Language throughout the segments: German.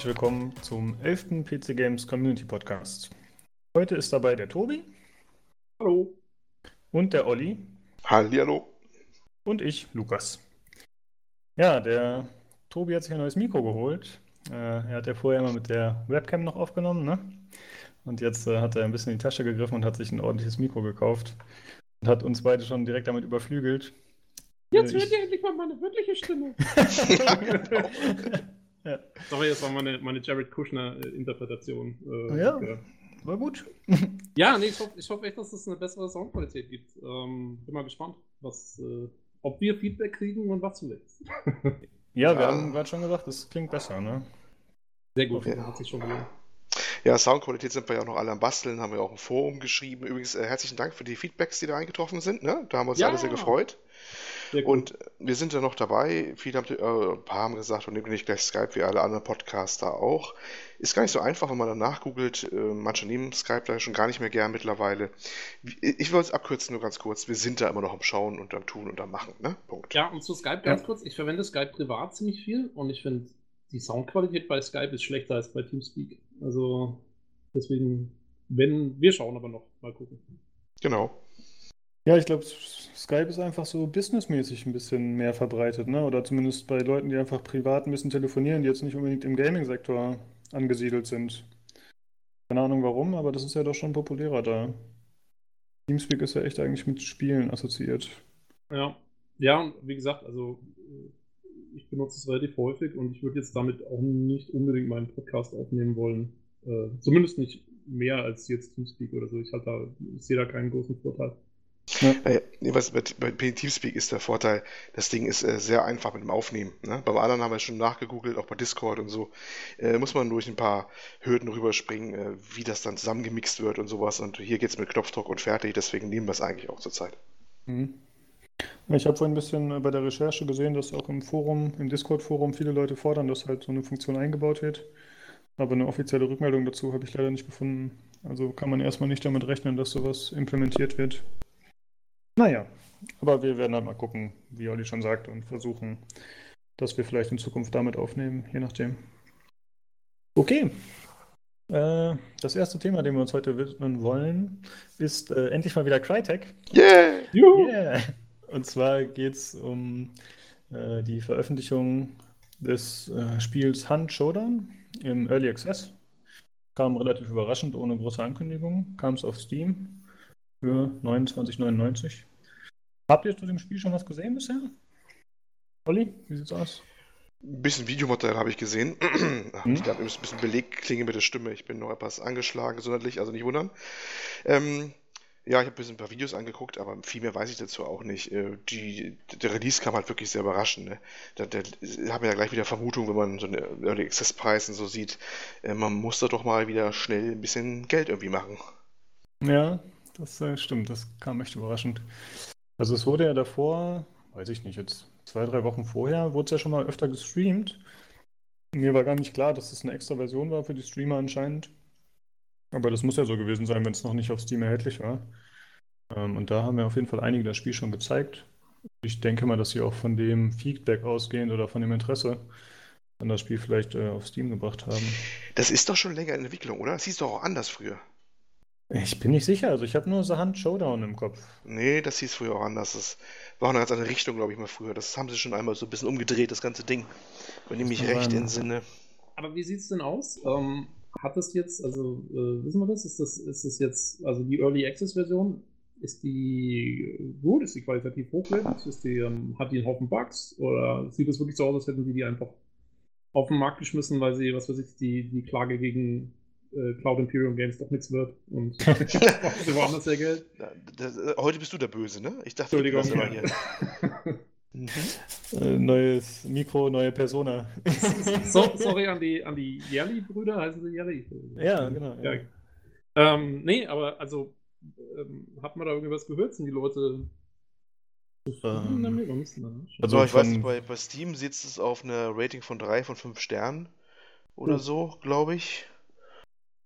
herzlich willkommen zum 11. PC Games Community Podcast. Heute ist dabei der Tobi. Hallo. Und der Olli. Hallihallo. Und ich, Lukas. Ja, der Tobi hat sich ein neues Mikro geholt. Äh, er hat ja vorher immer mit der Webcam noch aufgenommen, ne? Und jetzt äh, hat er ein bisschen in die Tasche gegriffen und hat sich ein ordentliches Mikro gekauft. Und hat uns beide schon direkt damit überflügelt. Jetzt hört ihr endlich mal meine wirkliche Stimme. ja, genau. Ja. Sorry, das war meine, meine Jared Kushner-Interpretation. Äh, ja, ja, war gut. ja, nee, ich hoffe ich hoff echt, dass es eine bessere Soundqualität gibt. Ähm, bin mal gespannt, was, äh, ob wir Feedback kriegen und was zuletzt. ja, wir haben gerade schon gesagt, es klingt besser, ne? Sehr gut, ja. hat sich schon gelohnt. Ja, Soundqualität sind wir ja auch noch alle am Basteln, haben wir auch ein Forum geschrieben. Übrigens, äh, herzlichen Dank für die Feedbacks, die da eingetroffen sind. Ne? Da haben wir uns ja. alle sehr gefreut. Und wir sind ja noch dabei. Viele haben, äh, ein paar haben gesagt, und nehmen nicht gleich Skype wie alle anderen Podcaster auch. Ist gar nicht so einfach, wenn man danach googelt. Äh, manche nehmen Skype da schon gar nicht mehr gern mittlerweile. Ich will es abkürzen, nur ganz kurz. Wir sind da immer noch am Schauen und am Tun und am Machen. Ne? Punkt. Ja, und zu Skype ganz ja. kurz. Ich verwende Skype privat ziemlich viel und ich finde, die Soundqualität bei Skype ist schlechter als bei Teamspeak. Also deswegen, wenn wir schauen aber noch, mal gucken. Genau. Ja, ich glaube, Skype ist einfach so businessmäßig ein bisschen mehr verbreitet, ne? Oder zumindest bei Leuten, die einfach privat ein bisschen telefonieren, die jetzt nicht unbedingt im Gaming-Sektor angesiedelt sind. Keine Ahnung warum, aber das ist ja doch schon populärer da. Teamspeak ist ja echt eigentlich mit Spielen assoziiert. Ja, ja, wie gesagt, also ich benutze es relativ häufig und ich würde jetzt damit auch nicht unbedingt meinen Podcast aufnehmen wollen. Äh, zumindest nicht mehr als jetzt Teamspeak oder so. Ich, ich sehe da keinen großen Vorteil. Ja. Äh, was bei, bei Teamspeak ist der Vorteil, das Ding ist äh, sehr einfach mit dem Aufnehmen. Ne? Beim anderen haben wir schon nachgegoogelt, auch bei Discord und so. Äh, muss man durch ein paar Hürden rüberspringen, äh, wie das dann zusammengemixt wird und sowas. Und hier geht es mit Knopfdruck und fertig, deswegen nehmen wir es eigentlich auch zurzeit. Mhm. Ich habe vorhin ein bisschen äh, bei der Recherche gesehen, dass auch im Forum, im Discord-Forum viele Leute fordern, dass halt so eine Funktion eingebaut wird. Aber eine offizielle Rückmeldung dazu habe ich leider nicht gefunden. Also kann man erstmal nicht damit rechnen, dass sowas implementiert wird. Naja, aber wir werden halt mal gucken, wie Olli schon sagt, und versuchen, dass wir vielleicht in Zukunft damit aufnehmen, je nachdem. Okay. Äh, das erste Thema, dem wir uns heute widmen wollen, ist äh, endlich mal wieder Crytek. Yeah! Juhu. Yeah! Und zwar geht es um äh, die Veröffentlichung des äh, Spiels Hunt Showdown im Early Access. Kam relativ überraschend, ohne große Ankündigung. Kam es auf Steam für 29,99. Habt ihr zu dem Spiel schon was gesehen bisher? Olli, wie sieht's aus? Ein bisschen Videomaterial habe ich gesehen. Hm? Ich habe ein bisschen Belegklinge mit der Stimme. Ich bin noch etwas angeschlagen, gesundheitlich, also nicht wundern. Ähm, ja, ich habe ein paar Videos angeguckt, aber viel mehr weiß ich dazu auch nicht. Äh, die, der Release kam halt wirklich sehr überraschend. Ne? Da, da habe ja gleich wieder Vermutung, wenn man so eine Early Access Preis und so sieht, äh, man muss da doch mal wieder schnell ein bisschen Geld irgendwie machen. Ja, das äh, stimmt. Das kam echt überraschend. Also es wurde ja davor, weiß ich nicht, jetzt zwei, drei Wochen vorher, wurde es ja schon mal öfter gestreamt. Mir war gar nicht klar, dass das eine extra Version war für die Streamer anscheinend. Aber das muss ja so gewesen sein, wenn es noch nicht auf Steam erhältlich war. Ähm, und da haben wir auf jeden Fall einige das Spiel schon gezeigt. Ich denke mal, dass sie auch von dem Feedback ausgehend oder von dem Interesse an das Spiel vielleicht äh, auf Steam gebracht haben. Das ist doch schon länger in Entwicklung, oder? Hieß doch auch anders früher. Ich bin nicht sicher, also ich habe nur The Hand Showdown im Kopf. Nee, das hieß früher auch anders. Das war auch eine ganz andere Richtung, glaube ich, mal früher. Das haben sie schon einmal so ein bisschen umgedreht, das ganze Ding. Wenn ich mich recht entsinne. Aber wie sieht es denn aus? Ähm, hat das jetzt, also äh, wissen wir das? Ist, das? ist das jetzt, also die Early Access Version, ist die gut? Ist die qualitativ hochwertig? Ist die, ähm, hat die einen Haufen Bugs? Oder sieht es wirklich so aus, als hätten die die einfach auf den Markt geschmissen, weil sie, was weiß ich, die, die Klage gegen äh, Cloud Imperium Games doch nichts wird und sie woanders ihr Geld? Äh, heute bist du der Böse, ne? Ich dachte, Entschuldigung. Du ja. hier. Mhm. Äh, neues Mikro, neue Persona. so, sorry an die, an die Jelly-Brüder, heißen sie Jelly? Ja, genau. Ja. Ja. Ähm, nee, aber also ähm, hat man da irgendwas gehört? Sind die Leute ähm, damit? Also ich weiß nicht, bei, bei Steam sitzt es auf einer Rating von 3 von 5 Sternen oder oh. so, glaube ich.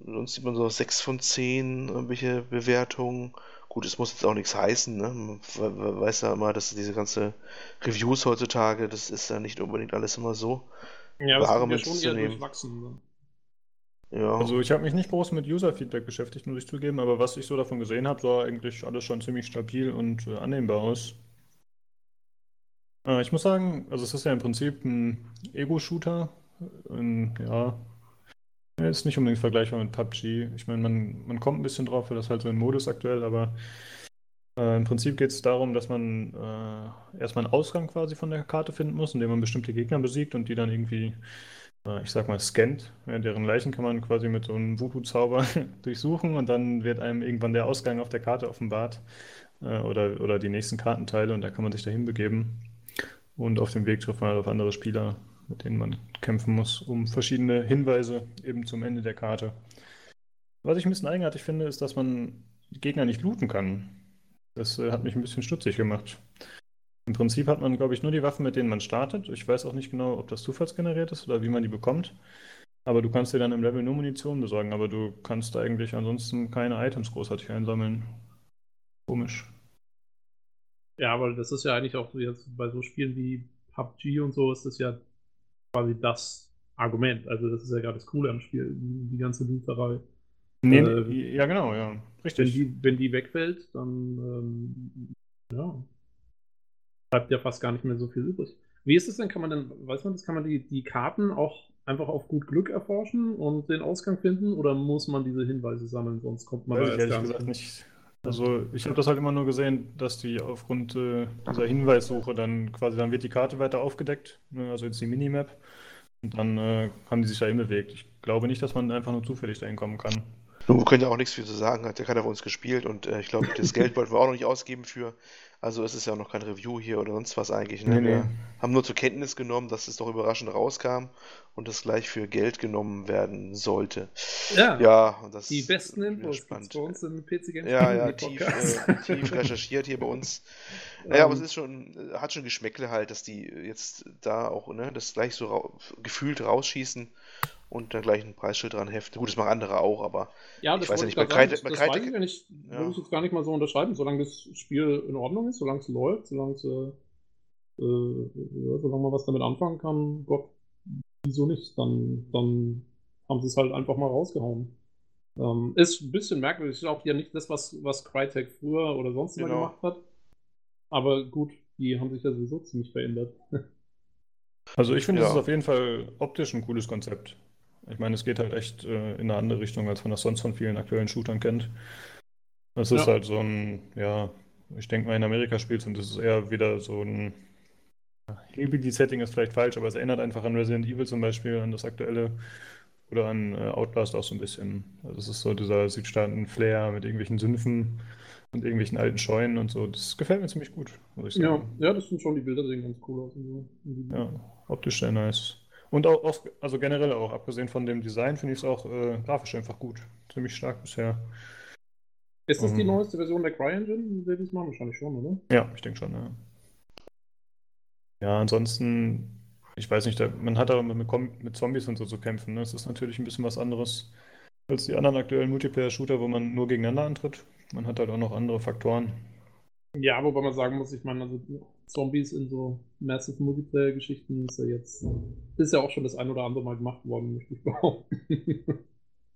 Sonst sieht man so 6 von 10 irgendwelche Bewertungen. Gut, es muss jetzt auch nichts heißen, ne? Man weiß ja immer, dass diese ganze Reviews heutzutage, das ist ja nicht unbedingt alles immer so. ja, Ware mitzunehmen. Ne? Ja. Also ich habe mich nicht groß mit User-Feedback beschäftigt, muss ich zugeben, aber was ich so davon gesehen habe, sah eigentlich alles schon ziemlich stabil und äh, annehmbar aus. Äh, ich muss sagen, also es ist ja im Prinzip ein Ego-Shooter. ja, ist nicht unbedingt vergleichbar mit PUBG. Ich meine, man, man kommt ein bisschen drauf, weil das halt so ein Modus aktuell, aber äh, im Prinzip geht es darum, dass man äh, erstmal einen Ausgang quasi von der Karte finden muss, indem man bestimmte Gegner besiegt und die dann irgendwie, äh, ich sag mal, scannt. Ja, deren Leichen kann man quasi mit so einem Voodoo-Zauber durchsuchen und dann wird einem irgendwann der Ausgang auf der Karte offenbart äh, oder, oder die nächsten Kartenteile und da kann man sich dahin begeben. Und auf dem Weg trifft man halt auf andere Spieler, mit denen man kämpfen muss, um verschiedene Hinweise eben zum Ende der Karte. Was ich ein bisschen eigenartig finde, ist, dass man Gegner nicht looten kann. Das äh, hat mich ein bisschen stutzig gemacht. Im Prinzip hat man, glaube ich, nur die Waffen, mit denen man startet. Ich weiß auch nicht genau, ob das zufallsgeneriert ist oder wie man die bekommt. Aber du kannst dir dann im Level nur Munition besorgen, aber du kannst eigentlich ansonsten keine Items großartig einsammeln. Komisch. Ja, aber das ist ja eigentlich auch bei so Spielen wie PUBG und so ist das ja quasi das Argument. Also das ist ja gerade das Coole am Spiel, die ganze Looterei. Nee, äh, ja, genau, ja. Richtig. Wenn die, wenn die wegfällt, dann ähm, ja, bleibt ja fast gar nicht mehr so viel übrig. Wie ist es denn? Kann man denn, weiß man das, kann man die, die Karten auch einfach auf gut Glück erforschen und den Ausgang finden oder muss man diese Hinweise sammeln, sonst kommt man weiß da erst gar nicht. nicht. Also ich habe das halt immer nur gesehen, dass die aufgrund äh, dieser Hinweissuche dann quasi, dann wird die Karte weiter aufgedeckt, ne, also jetzt die Minimap, und dann äh, haben die sich da bewegt. Ich glaube nicht, dass man einfach nur zufällig dahin kommen kann. Nun, wir können ja auch nichts viel zu sagen, hat ja keiner von uns gespielt und äh, ich glaube, das Geld wollten wir auch noch nicht ausgeben für. Also es ist ja auch noch kein Review hier oder sonst was eigentlich. Ne? Nee, wir haben nur zur Kenntnis genommen, dass es doch überraschend rauskam und es gleich für Geld genommen werden sollte. Ja, ja und das die besten Infos spannend. bei uns im PC Games Ja, ja, tief, äh, tief recherchiert hier bei uns. Naja, aber es ist schon, hat schon Geschmäckle halt, dass die jetzt da auch ne, das gleich so ra gefühlt rausschießen und dann gleich ein Preisschild dran heften. Gut, das machen andere auch, aber ja, das ich weiß ja nicht, bei Kreide, das, das Kreide, weiß ich, wenn ich, ja. würde ich jetzt gar nicht mal so unterschreiben, solange das Spiel in Ordnung ist, solange es läuft, solange es, äh, äh, ja, solange man was damit anfangen kann, Gott, wieso nicht? Dann, dann haben sie es halt einfach mal rausgehauen. Ähm, ist ein bisschen merkwürdig, ist auch ja nicht das, was, was Crytek früher oder sonst genau. gemacht hat. Aber gut, die haben sich ja sowieso ziemlich verändert. Also ich finde, ja. das ist auf jeden Fall optisch ein cooles Konzept. Ich meine, es geht halt echt äh, in eine andere Richtung, als man das sonst von vielen aktuellen Shootern kennt. Es ist ja. halt so ein, ja, ich denke mal in Amerika spielt und es ist eher wieder so ein Hillbilly-Setting ist vielleicht falsch, aber es erinnert einfach an Resident Evil zum Beispiel, an das aktuelle oder an äh, Outlast auch so ein bisschen. Also es ist so dieser Südstaaten-Flair mit irgendwelchen Sümpfen und irgendwelchen alten Scheunen und so. Das gefällt mir ziemlich gut, muss ich sagen. Ja, ja das sind schon die Bilder, die sehen ganz cool aus. Ja, optisch sehr nice. Und auch, auch, also generell auch, abgesehen von dem Design, finde ich es auch äh, grafisch einfach gut. Ziemlich stark bisher. Ist das um, die ähm. neueste Version der CryEngine, die das machen? Wahrscheinlich schon, oder? Ja, ich denke schon, ja. Ja, ansonsten, ich weiß nicht, man hat aber mit, mit Zombies und so zu kämpfen. Ne? Das ist natürlich ein bisschen was anderes als die anderen aktuellen Multiplayer-Shooter, wo man nur gegeneinander antritt. Man hat halt auch noch andere Faktoren. Ja, wobei man sagen muss, ich meine, also Zombies in so Massive Multiplayer-Geschichten ist ja jetzt, ist ja auch schon das ein oder andere Mal gemacht worden, möchte ich behaupten.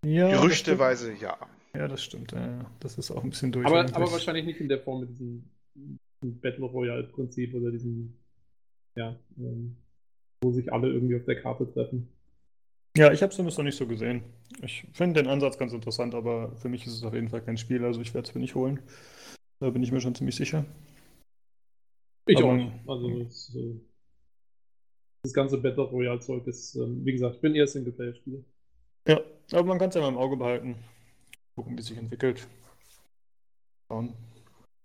Ja, Gerüchteweise ja. Ja, das stimmt. Ja, das ist auch ein bisschen durch. Aber, aber wahrscheinlich nicht in der Form mit diesem, Battle Royale-Prinzip oder diesem, ja, ähm, wo sich alle irgendwie auf der Karte treffen. Ja, ich habe es noch nicht so gesehen. Ich finde den Ansatz ganz interessant, aber für mich ist es auf jeden Fall kein Spiel, also ich werde es mir nicht holen. Da bin ich mir schon ziemlich sicher. Ich aber, auch nicht. Also das, äh, das ganze Battle Royale-Zeug ist, ähm, wie gesagt, ich bin eher Singleplayer-Spieler. Ja, aber man kann es ja mal im Auge behalten. Gucken, wie es sich entwickelt. Schauen.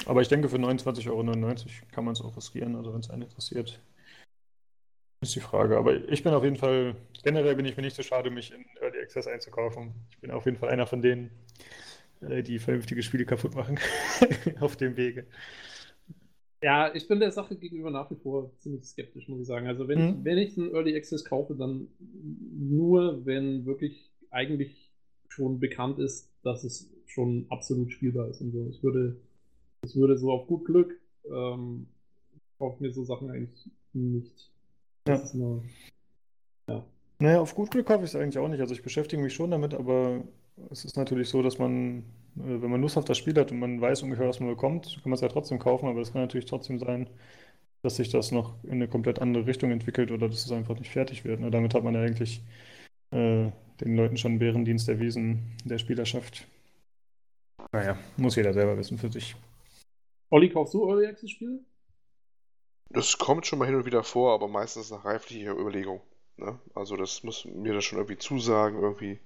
Aber ich denke, für 29,99 Euro kann man es auch riskieren, also wenn es einen interessiert. Ist die Frage. Aber ich bin auf jeden Fall, generell bin ich mir nicht so schade, mich in Early Access einzukaufen. Ich bin auf jeden Fall einer von denen, äh, die vernünftige Spiele kaputt machen auf dem Wege. Ja, ich bin der Sache gegenüber nach wie vor ziemlich skeptisch, muss ich sagen. Also wenn, mhm. ich, wenn ich einen Early Access kaufe, dann nur, wenn wirklich eigentlich schon bekannt ist, dass es schon absolut spielbar ist und so. Ich würde, ich würde so auf gut Glück ähm, kaufe mir so Sachen eigentlich nicht. Ja. Nur... Ja. Naja, auf gut Glück kaufe ich es eigentlich auch nicht. Also ich beschäftige mich schon damit, aber es ist natürlich so, dass man, äh, wenn man Lust auf das Spiel hat und man weiß ungefähr, was man bekommt, kann man es ja trotzdem kaufen, aber es kann natürlich trotzdem sein, dass sich das noch in eine komplett andere Richtung entwickelt oder dass es einfach nicht fertig wird. Ne? Damit hat man ja eigentlich äh, den Leuten schon Bärendienst erwiesen, der Spielerschaft. Naja, muss jeder selber wissen für sich. Olli, kaufst du Early Access Spiele? Das kommt schon mal hin und wieder vor, aber meistens nach reiflicher Überlegung. Ne? Also das muss mir das schon irgendwie zusagen, irgendwie.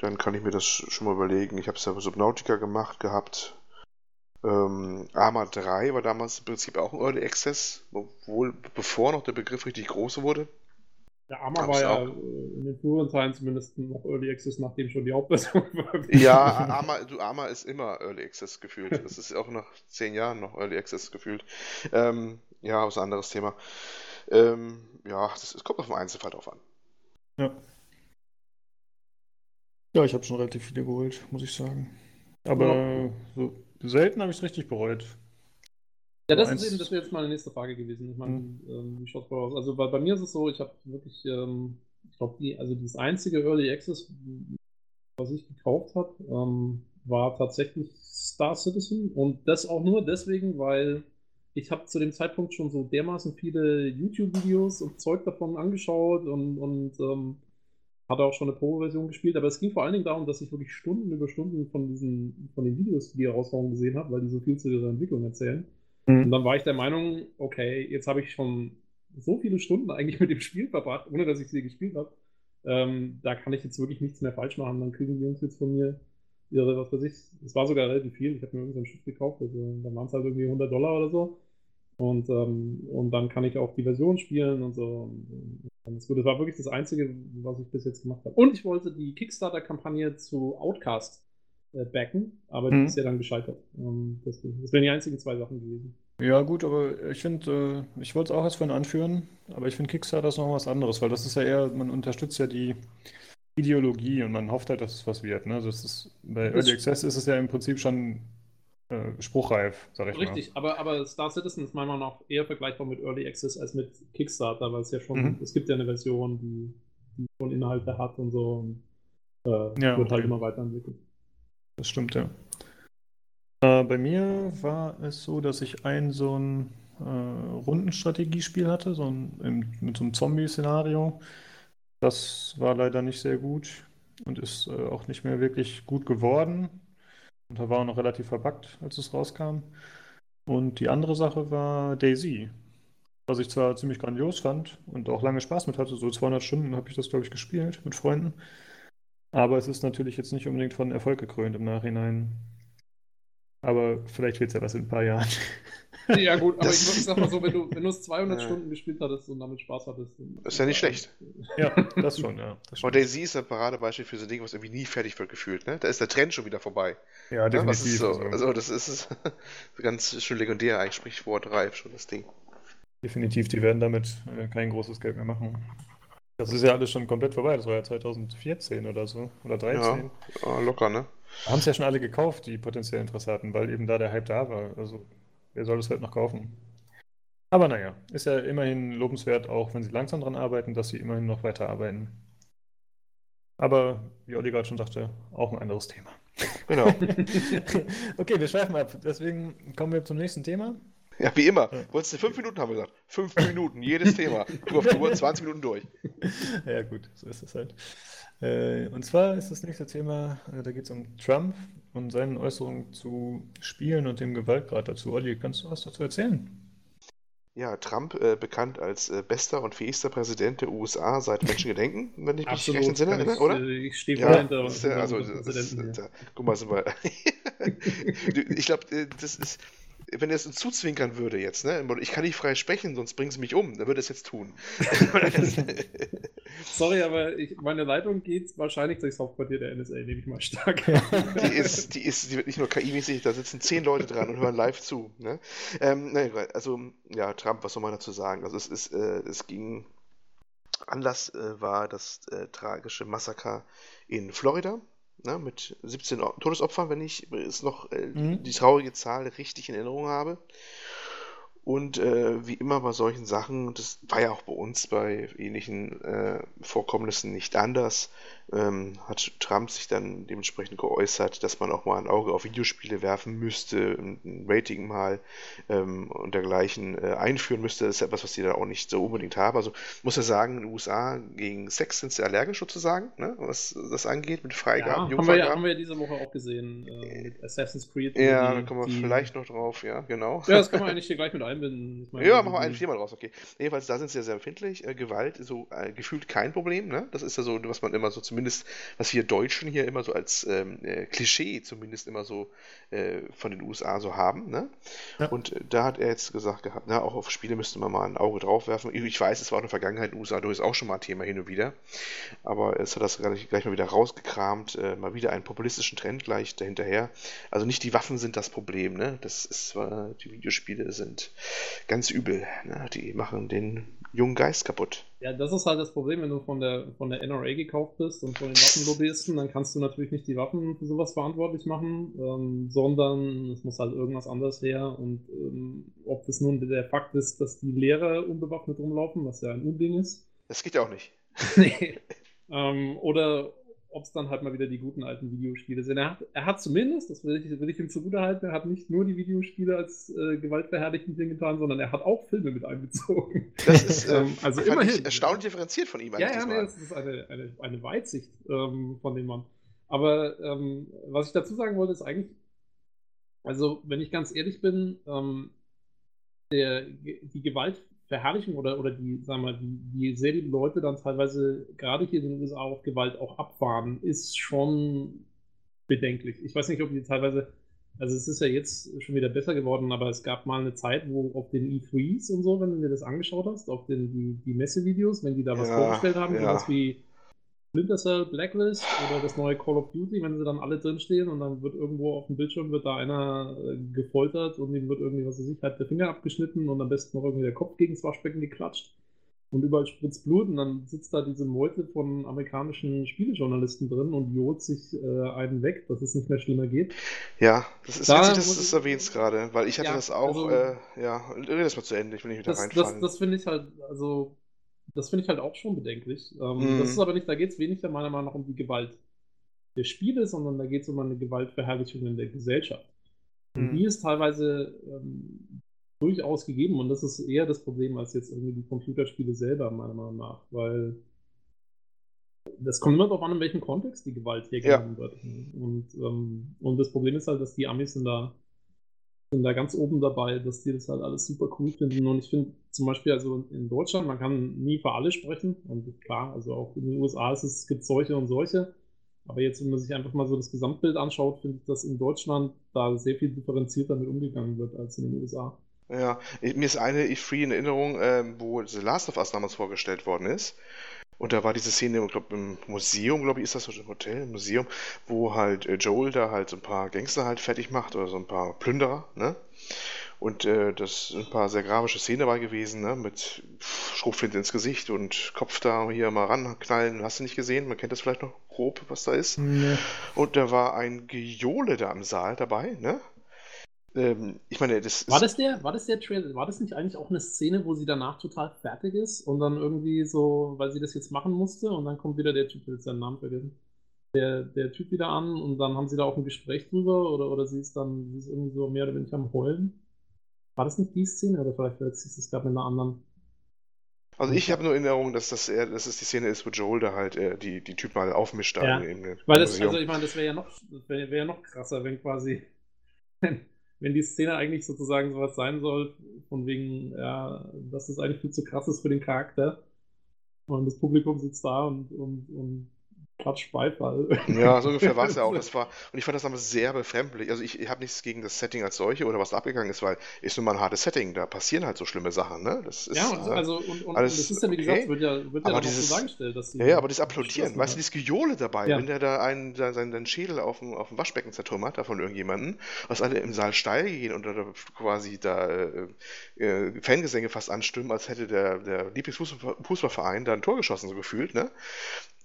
Dann kann ich mir das schon mal überlegen. Ich habe es ja für Subnautica gemacht gehabt. Ähm, Arma 3 war damals im Prinzip auch ein Early Access, obwohl bevor noch der Begriff richtig groß wurde. Der Arma war ja auch. In den früheren Teilen zumindest noch Early Access, nachdem schon die Hauptversion war. Ja, Arma, du, Arma ist immer Early Access gefühlt. Das ist auch nach zehn Jahren noch Early Access gefühlt. Ähm, ja, ein anderes Thema. Ähm, ja, das, es kommt auf den Einzelfall drauf an. Ja. Ja, ich habe schon relativ viele geholt, muss ich sagen. Aber ja. so selten habe ich es richtig bereut. Ja, das ist eben, das wäre jetzt meine nächste Frage gewesen. Ich meine, mhm. ähm, wie schaut es aus? Also bei, bei, mir ist es so, ich habe wirklich, ähm, ich glaube, die, also das einzige Early Access, was ich gekauft habe, ähm, war tatsächlich Star Citizen und das auch nur deswegen, weil ich habe zu dem Zeitpunkt schon so dermaßen viele YouTube-Videos und Zeug davon angeschaut und, und ähm, hatte auch schon eine Pro-Version gespielt, aber es ging vor allen Dingen darum, dass ich wirklich Stunden über Stunden von diesen, von den Videos, die die raushauen, gesehen habe, weil die so viel zu ihrer Entwicklung erzählen. Mhm. Und dann war ich der Meinung, okay, jetzt habe ich schon so viele Stunden eigentlich mit dem Spiel verbracht, ohne dass ich sie gespielt habe. Ähm, da kann ich jetzt wirklich nichts mehr falsch machen. Dann kriegen die Jungs jetzt von mir ihre, was weiß ich, es war sogar relativ viel. Ich habe mir irgendein Schiff gekauft, also dann waren es halt irgendwie 100 Dollar oder so. Und, ähm, und dann kann ich auch die Version spielen und so. Und das, das war wirklich das Einzige, was ich bis jetzt gemacht habe. Und ich wollte die Kickstarter-Kampagne zu Outcast äh, backen, aber mhm. die ist ja dann gescheitert. Ähm, das, das wären die einzigen zwei Sachen gewesen. Ja, gut, aber ich finde, äh, ich wollte es auch erst vorhin anführen, aber ich finde Kickstarter ist noch was anderes, weil das ist ja eher, man unterstützt ja die Ideologie und man hofft halt, dass es was wird. Ne? Das ist, bei Early Access ist es ja im Prinzip schon äh, spruchreif, sag ich Richtig, mal. aber, aber Star Citizen ist Meinung nach eher vergleichbar mit Early Access als mit Kickstarter, weil es ja schon, mhm. es gibt ja eine Version, die, die schon Inhalte hat und so und äh, ja, wird halt okay. halt immer weiterentwickelt. Das stimmt, ja. Äh, bei mir war es so, dass ich ein so ein äh, Rundenstrategiespiel hatte, so ein, im, mit so einem Zombie-Szenario. Das war leider nicht sehr gut und ist äh, auch nicht mehr wirklich gut geworden. Und da war auch noch relativ verbuggt, als es rauskam. Und die andere Sache war Daisy, was ich zwar ziemlich grandios fand und auch lange Spaß mit hatte. So 200 Stunden habe ich das, glaube ich, gespielt mit Freunden. Aber es ist natürlich jetzt nicht unbedingt von Erfolg gekrönt im Nachhinein. Aber vielleicht wird es ja was in ein paar Jahren. Ja, gut, aber ich, ich sag mal so, wenn du, wenn du es 200 Stunden gespielt hattest und damit Spaß hattest. Das ist ja nicht schlecht. Ja, das schon, ja. Das und Daisy ist ein Paradebeispiel für so ein Ding, was irgendwie nie fertig wird gefühlt, ne? Da ist der Trend schon wieder vorbei. Ja, definitiv. Ja, so, also, das ist ganz schön legendär, eigentlich Sprichwort reif schon, das Ding. Definitiv, die werden damit äh, kein großes Geld mehr machen. Das ist ja alles schon komplett vorbei. Das war ja 2014 oder so. Oder 2013. Ja, locker, ne? Haben es ja schon alle gekauft, die potenziellen Interessaten, weil eben da der Hype da war. Also, wer soll es halt noch kaufen? Aber naja, ist ja immerhin lobenswert, auch wenn sie langsam dran arbeiten, dass sie immerhin noch weiter arbeiten. Aber, wie Olli gerade schon sagte, auch ein anderes Thema. Genau. okay, wir schweifen ab. Deswegen kommen wir zum nächsten Thema. Ja, wie immer. Ja. Wolltest du fünf Minuten, haben wir gesagt. Fünf Minuten, jedes Thema. Guck auf die Uhr, 20 Minuten durch. Ja, gut, so ist es halt. Äh, und zwar ist das nächste Thema, äh, da geht es um Trump und seinen Äußerungen zu Spielen und dem Gewaltgrad dazu. Olli, kannst du was dazu erzählen? Ja, Trump, äh, bekannt als äh, bester und fähigster Präsident der USA seit Menschengedenken, wenn ich mich recht entsinne, ich, oder? Ich stehe ja, hinter uns. Also, guck mal, sind wir. ich glaube, das ist wenn er es zuzwinkern würde jetzt, ne? Ich kann nicht frei sprechen, sonst bringen sie mich um. Dann würde er es jetzt tun. Sorry, aber ich, meine Leitung geht wahrscheinlich durchs Hauptquartier der NSA, nehme ich mal stark. Die ist, die ist, die wird nicht nur KI-mäßig, da sitzen zehn Leute dran und hören live zu. Ne? Ähm, nein, also, ja, Trump, was soll man dazu sagen? Also es ist, äh, es ging. Anlass äh, war das äh, tragische Massaker in Florida ne, mit 17 Todesopfern, wenn ich es noch äh, mhm. die traurige Zahl richtig in Erinnerung habe. Und äh, wie immer bei solchen Sachen, das war ja auch bei uns bei ähnlichen äh, Vorkommnissen nicht anders, ähm, hat Trump sich dann dementsprechend geäußert, dass man auch mal ein Auge auf Videospiele werfen müsste, ein Rating mal ähm, und dergleichen äh, einführen müsste. Das ist etwas, was die da auch nicht so unbedingt haben. Also muss er sagen, in den USA gegen Sex sind sie allergisch sozusagen, ne? was das angeht, mit Freigaben. Ja, haben, wir ja, haben wir ja diese Woche auch gesehen äh, mit Assassin's Creed. Ja, da kommen wir die... vielleicht noch drauf, ja, genau. Ja, das kann man eigentlich hier gleich mit einbinden. Meine, ja, machen wir ein viermal raus, okay. Jedenfalls, da sind sie ja sehr empfindlich. Äh, Gewalt ist so äh, gefühlt kein Problem, ne? Das ist ja so, was man immer so zumindest, was wir Deutschen hier immer so als ähm, äh, Klischee zumindest immer so äh, von den USA so haben, ne? Ja. Und äh, da hat er jetzt gesagt gehabt, na, auch auf Spiele müsste man mal ein Auge drauf werfen. Ich weiß, es war auch in der Vergangenheit in den USA durchaus auch schon mal ein Thema hin und wieder. Aber es hat das gleich, gleich mal wieder rausgekramt, äh, mal wieder einen populistischen Trend gleich dahinterher. Also nicht die Waffen sind das Problem, ne? Das ist, die Videospiele sind ganz übel. Ne? Die machen den jungen Geist kaputt. Ja, das ist halt das Problem, wenn du von der, von der NRA gekauft bist und von den Waffenlobbyisten, dann kannst du natürlich nicht die Waffen für sowas verantwortlich machen, ähm, sondern es muss halt irgendwas anderes her. Und ähm, ob das nun der Fakt ist, dass die Lehrer unbewaffnet rumlaufen, was ja ein Unding ist. Das geht ja auch nicht. nee. ähm, oder ob es dann halt mal wieder die guten alten Videospiele sind. Er hat, er hat zumindest, das will ich, will ich ihm zugutehalten, er hat nicht nur die Videospiele als äh, gewaltverherrlichend Ding getan, sondern er hat auch Filme mit einbezogen. Das ist ähm, also immerhin erstaunlich differenziert von ihm. Ja, ja, nee, das ist eine, eine, eine Weitsicht ähm, von dem Mann. Aber ähm, was ich dazu sagen wollte, ist eigentlich, also wenn ich ganz ehrlich bin, ähm, der, die Gewalt Verherrlichung oder, oder die, sagen wir, die, wie sehr die Leute dann teilweise gerade hier in den USA auf Gewalt auch abfahren, ist schon bedenklich. Ich weiß nicht, ob die teilweise, also es ist ja jetzt schon wieder besser geworden, aber es gab mal eine Zeit, wo auf den E3s und so, wenn du dir das angeschaut hast, auf den, die, die Messevideos, wenn die da was ja, vorgestellt haben, ja. sowas wie Splinter Cell Blacklist oder das neue Call of Duty, wenn sie dann alle drinstehen und dann wird irgendwo auf dem Bildschirm wird da einer äh, gefoltert und ihm wird irgendwie, was weiß ich, halt der Finger abgeschnitten und am besten noch irgendwie der Kopf gegen das Waschbecken geklatscht und überall spritzt Blut und dann sitzt da diese Meute von amerikanischen Spielejournalisten drin und jod sich äh, einen weg, dass es nicht mehr schlimmer geht. Ja, das ist da witzig, dass du das erwähnst gerade, weil ich hatte ja, das auch, also, äh, ja, rede das mal zu Ende, ich will nicht wieder das, reinfallen. Das, das finde ich halt, also das finde ich halt auch schon bedenklich. Ähm, mhm. Das ist aber nicht, da geht es weniger meiner Meinung nach um die Gewalt der Spiele, sondern da geht es um eine Gewaltverherrlichung in der Gesellschaft. Und mhm. die ist teilweise ähm, durchaus gegeben und das ist eher das Problem als jetzt irgendwie die Computerspiele selber, meiner Meinung nach, weil das kommt immer darauf an, in welchem Kontext die Gewalt hier ja. wird. Und, ähm, und das Problem ist halt, dass die Amis sind da sind da ganz oben dabei, dass die das halt alles super cool finden. Und ich finde zum Beispiel, also in Deutschland, man kann nie für alle sprechen. Und klar, also auch in den USA ist es, es gibt solche und solche. Aber jetzt, wenn man sich einfach mal so das Gesamtbild anschaut, finde ich, dass in Deutschland da sehr viel differenzierter mit umgegangen wird als in den USA. Ja, mir ist eine E3 in Erinnerung, äh, wo The Last of Us damals vorgestellt worden ist. Und da war diese Szene, ich glaube, im Museum, glaube ich, ist das so ein Hotel, im Museum, wo halt äh, Joel da halt so ein paar Gangster halt fertig macht oder so ein paar Plünderer, ne? Und äh, das sind ein paar sehr grafische Szenen dabei gewesen, ne? Mit Schrotflinte ins Gesicht und Kopf da hier mal ranknallen. Hast du nicht gesehen? Man kennt das vielleicht noch grob, was da ist. Nee. Und da war ein Geole da im Saal dabei, ne? Ähm, ich meine, das war das der, war das der Trailer, war das nicht eigentlich auch eine Szene, wo sie danach total fertig ist und dann irgendwie so, weil sie das jetzt machen musste und dann kommt wieder der Typ, jetzt seinen Namen vergessen, der, der Typ wieder an und dann haben sie da auch ein Gespräch drüber oder, oder sie ist dann, sie ist irgendwie so mehr oder weniger am Heulen. War das nicht die Szene oder vielleicht ist es gerade mit einer anderen? Also ich habe nur in Erinnerung, dass das eher, dass es die Szene ist, wo Joel da halt äh, die, die Typ mal aufmischt da ja. Weil das, also ich meine, das wäre ja noch, wäre wär noch krasser, wenn quasi wenn die Szene eigentlich sozusagen sowas sein soll, von wegen, ja, dass das eigentlich viel zu krass ist für den Charakter. Und das Publikum sitzt da und, und, und Klatsch Beifall. Ja, so ungefähr war es ja auch. Das war, und ich fand das damals sehr befremdlich. Also ich, ich habe nichts gegen das Setting als solche oder was da abgegangen ist, weil ist nun mal ein hartes Setting, da passieren halt so schlimme Sachen, ne? Das ist, ja, und, äh, also und, und, alles, und das ist ja, wie gesagt, wird ja, wird ja aber dieses, so dargestellt, dass sie. Ja, ja, aber das Applaudieren, weißt du, dieses Gejohle dabei, ja. wenn der da einen, seinen, seinen Schädel auf dem, auf dem Waschbecken zertrümmert, da von irgendjemandem, dass alle im Saal steil gehen und da quasi da äh, äh, Fangesänge fast anstimmen, als hätte der, der Lieblingsfußballverein da ein Tor geschossen, so gefühlt, ne?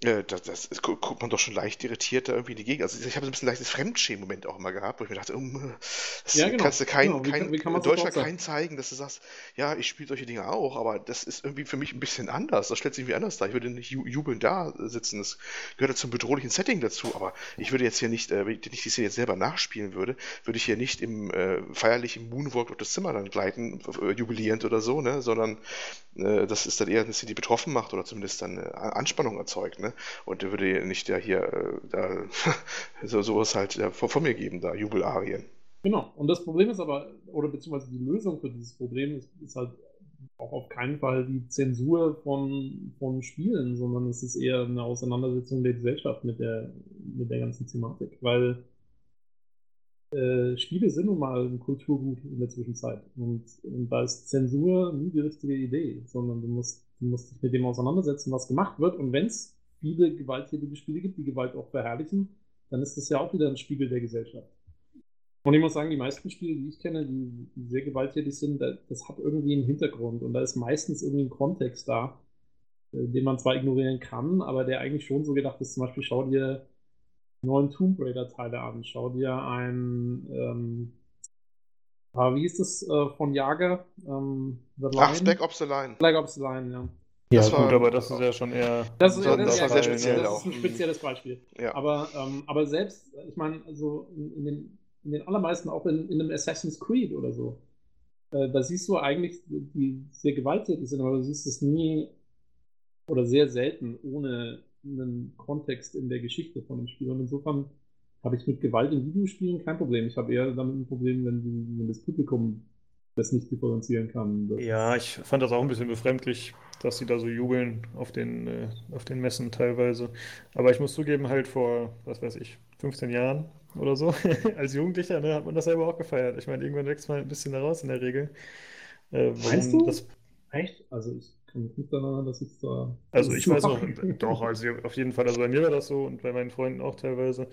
Äh, das, das, das, guckt man doch schon leicht irritiert da irgendwie in die Gegend. Also ich habe so ein bisschen leichtes Fremdschämen-Moment auch immer gehabt, wo ich mir dachte, um, das ja, genau. kannst du kein, genau. kein wie, wie Deutschland keinen zeigen, dass du sagst, ja, ich spiele solche Dinge auch, aber das ist irgendwie für mich ein bisschen anders. Das stellt sich irgendwie anders dar. Ich würde nicht jubeln da sitzen. Das gehört ja zum bedrohlichen Setting dazu, aber ich würde jetzt hier nicht, äh, wenn ich die Szene jetzt selber nachspielen würde, würde ich hier nicht im äh, feierlichen Moonwalk durch das Zimmer dann gleiten, äh, jubilierend oder so, ne, sondern äh, das ist dann eher eine Szene, die betroffen macht oder zumindest dann Anspannung erzeugt, ne? Und der würde nicht ja hier äh, da, so, sowas halt ja, vor, vor, mir geben, da Jubelarien. Genau, und das Problem ist aber, oder beziehungsweise die Lösung für dieses Problem ist, ist halt auch auf keinen Fall die Zensur von, von Spielen, sondern es ist eher eine Auseinandersetzung der Gesellschaft mit der, mit der ganzen Thematik. Weil äh, Spiele sind nun mal ein Kulturgut in der Zwischenzeit. Und, und, da ist Zensur nie die richtige Idee, sondern du musst, du musst dich mit dem auseinandersetzen, was gemacht wird. Und wenn es viele gewalttätige Spiele gibt, die Gewalt auch verherrlichen, dann ist das ja auch wieder ein Spiegel der Gesellschaft. Und ich muss sagen, die meisten Spiele, die ich kenne, die, sehr gewalttätig sind, das hat irgendwie einen Hintergrund und da ist meistens irgendwie ein Kontext da, äh, den man zwar ignorieren kann, aber der eigentlich schon so gedacht ist, zum Beispiel schau dir neuen Tomb Raider Teile an, schau dir ein, ähm, ah, wie hieß das äh, von Jager? Ähm, Ach, Black Ops The Line. Black Ops The Line, ja. Ja, das gut, aber das ist ja schon eher. Das ist, das, das war sehr speziell. Das ist ein spezielles Beispiel. Ja. Aber, ähm, aber selbst, ich meine, also in, den, in den allermeisten, auch in, in einem Assassin's Creed oder so, äh, da siehst du eigentlich, die sehr gewalttätig sind, aber du siehst es nie oder sehr selten ohne einen Kontext in der Geschichte von dem Spiel. Und insofern habe ich mit Gewalt in Videospielen kein Problem. Ich habe eher damit ein Problem, wenn, wenn das Publikum das nicht differenzieren kann. Das ja, ich fand das auch ein bisschen befremdlich, dass sie da so jubeln auf den, äh, auf den Messen teilweise. Aber ich muss zugeben, halt vor, was weiß ich, 15 Jahren oder so, als Jugendlicher, ne, hat man das selber auch gefeiert. Ich meine, irgendwann wächst man ein bisschen da raus in der Regel. Äh, Meinst du? Das... Echt? Also ich kann mich nicht daran, dass ich da. Also ich weiß auch, doch, also auf jeden Fall, also bei mir war das so und bei meinen Freunden auch teilweise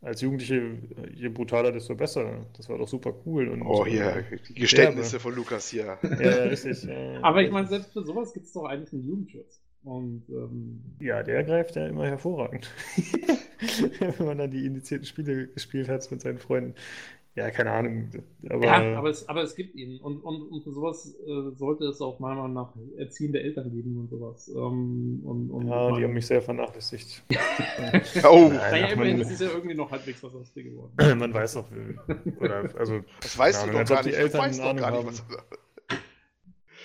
als Jugendliche, je brutaler, desto besser. Das war doch super cool. Und, oh, ja, äh, die Geständnisse Werbe. von Lukas hier. Ja, richtig. Ja. Aber ich meine, selbst für sowas gibt es doch eigentlich einen Jugendschutz. Und, ähm, ja, der greift ja immer hervorragend. Wenn man dann die indizierten Spiele gespielt hat mit seinen Freunden. Ja, keine Ahnung. Aber, ja, aber es, aber es gibt ihn. Und, und, und für sowas äh, sollte es auch meiner Meinung nach erziehende Eltern geben und sowas. Ähm, und, und ja, die haben mich sehr vernachlässigt. oh! Naja, immerhin ist ja irgendwie noch halbwegs was aus dir geworden. Man weiß doch, oder, also, das weißt du doch gar nicht. Eltern weißt doch gar nicht, was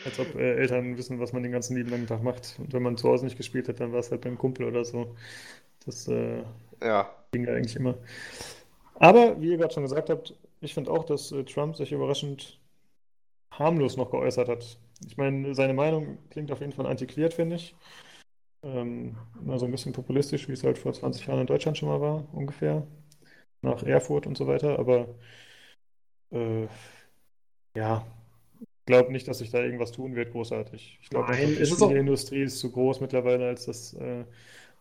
als ob äh, Eltern wissen, was man den ganzen lieben langen Tag macht. Und wenn man zu Hause nicht gespielt hat, dann war es halt beim Kumpel oder so. Das äh, ja. ging ja eigentlich immer. Aber, wie ihr gerade schon gesagt habt, ich finde auch, dass äh, Trump sich überraschend harmlos noch geäußert hat. Ich meine, seine Meinung klingt auf jeden Fall antiquiert, finde ich. Ähm, so ein bisschen populistisch, wie es halt vor 20 Jahren in Deutschland schon mal war, ungefähr. Nach Erfurt und so weiter. Aber äh, ja, ich glaube nicht, dass sich da irgendwas tun wird, großartig. Ich glaube, die Spieleindustrie ist zu groß mittlerweile, als, das, äh,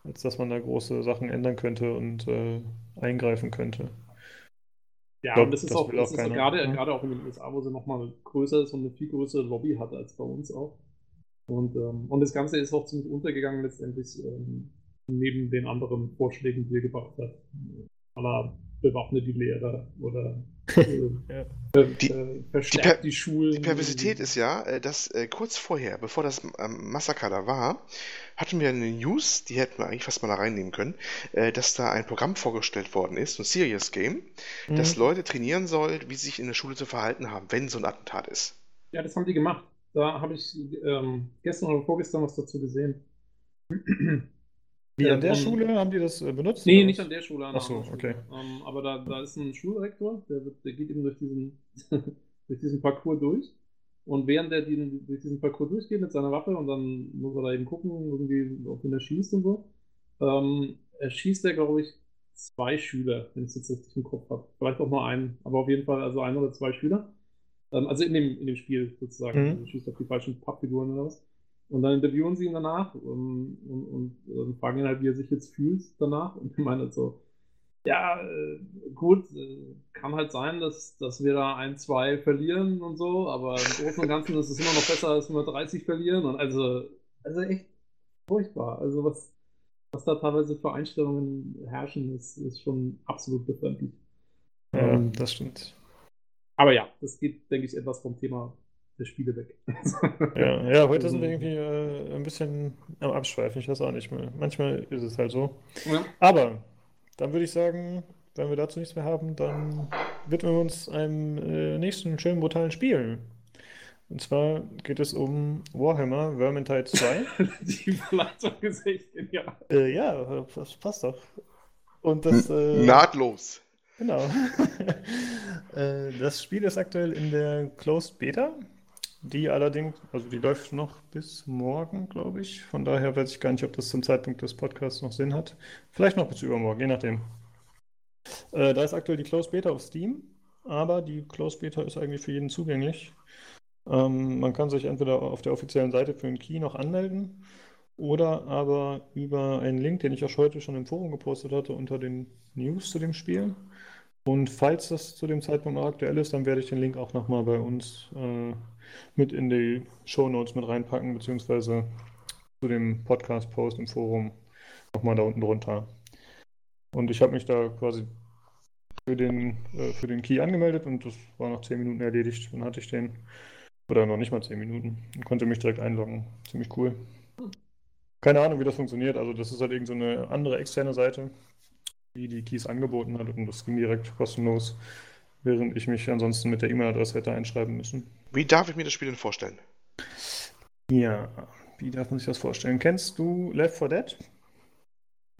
als dass man da große Sachen ändern könnte und äh, eingreifen könnte. Ja, glaub, und das ist das auch, das ist keiner, gerade, gerade auch in den USA, wo sie nochmal größer ist und eine viel größere Lobby hat als bei uns auch. Und, ähm, und das Ganze ist auch ziemlich untergegangen letztendlich ähm, neben den anderen Vorschlägen, die er gebracht hat. Aller bewaffne die Lehrer oder äh, äh, die, äh, verstärkt die, die, Schulen. Die Perversität ist ja, äh, dass äh, kurz vorher, bevor das ähm, Massaker da war, hatten wir eine News, die hätten wir eigentlich fast mal da reinnehmen können, äh, dass da ein Programm vorgestellt worden ist, ein Serious Game, mhm. das Leute trainieren soll, wie sie sich in der Schule zu verhalten haben, wenn so ein Attentat ist. Ja, das haben die gemacht. Da habe ich ähm, gestern oder vorgestern was dazu gesehen. Wie, an der ähm, Schule haben die das äh, benutzt? Nee, nicht an der Schule. An Achso, okay. Ähm, aber da, da ist ein Schulrektor, der, wird, der geht eben durch diesen, durch diesen Parcours durch. Und während er die, durch diesen Parcours durchgeht mit seiner Waffe und dann muss er da eben gucken, irgendwie, ob er schießt und so, ähm, erschießt er, glaube ich, zwei Schüler, wenn ich es jetzt richtig im Kopf habe. Vielleicht auch nur einen, aber auf jeden Fall also ein oder zwei Schüler. Ähm, also in dem, in dem Spiel sozusagen. Mhm. Also schießt auf die falschen Pappfiguren oder was. Und dann interviewen sie ihn danach und, und, und, und, fragen ihn halt, wie er sich jetzt fühlt danach. Und er meint halt so, ja, äh, gut, äh, kann halt sein, dass, dass wir da ein, zwei verlieren und so, aber im Großen und Ganzen ist es immer noch besser, als wir 30 verlieren. Und also, also echt furchtbar. Also was, was da teilweise für Einstellungen herrschen, ist, ist schon absolut befremdlich. Ja, ähm, das stimmt. Aber ja, das geht, denke ich, etwas vom Thema der Spiele weg. ja, ja, heute sind wir irgendwie äh, ein bisschen am Abschweifen, ich weiß auch nicht mehr. Manchmal ist es halt so. Ja. Aber dann würde ich sagen, wenn wir dazu nichts mehr haben, dann widmen wir uns einem äh, nächsten schönen brutalen Spiel. Und zwar geht es um Warhammer Vermintide 2. Die Verleitung ist echt genial. Äh, ja, das passt doch. Und das. Äh, Nahtlos. Genau. Äh, das Spiel ist aktuell in der Closed Beta. Die allerdings, also die läuft noch bis morgen, glaube ich. Von daher weiß ich gar nicht, ob das zum Zeitpunkt des Podcasts noch Sinn hat. Vielleicht noch bis übermorgen, je nachdem. Äh, da ist aktuell die Closed Beta auf Steam, aber die Closed Beta ist eigentlich für jeden zugänglich. Ähm, man kann sich entweder auf der offiziellen Seite für einen Key noch anmelden oder aber über einen Link, den ich auch heute schon im Forum gepostet hatte, unter den News zu dem Spiel. Und falls das zu dem Zeitpunkt noch aktuell ist, dann werde ich den Link auch nochmal bei uns äh, mit in die Show Notes mit reinpacken, beziehungsweise zu dem Podcast-Post im Forum nochmal da unten drunter. Und ich habe mich da quasi für den, äh, für den Key angemeldet und das war nach 10 Minuten erledigt. Dann hatte ich den. Oder noch nicht mal 10 Minuten. Und konnte mich direkt einloggen. Ziemlich cool. Keine Ahnung, wie das funktioniert. Also, das ist halt irgend so eine andere externe Seite, die die Keys angeboten hat. Und das ging direkt kostenlos, während ich mich ansonsten mit der E-Mail-Adresse hätte einschreiben müssen. Wie darf ich mir das Spiel denn vorstellen? Ja, wie darf man sich das vorstellen? Kennst du Left 4 Dead?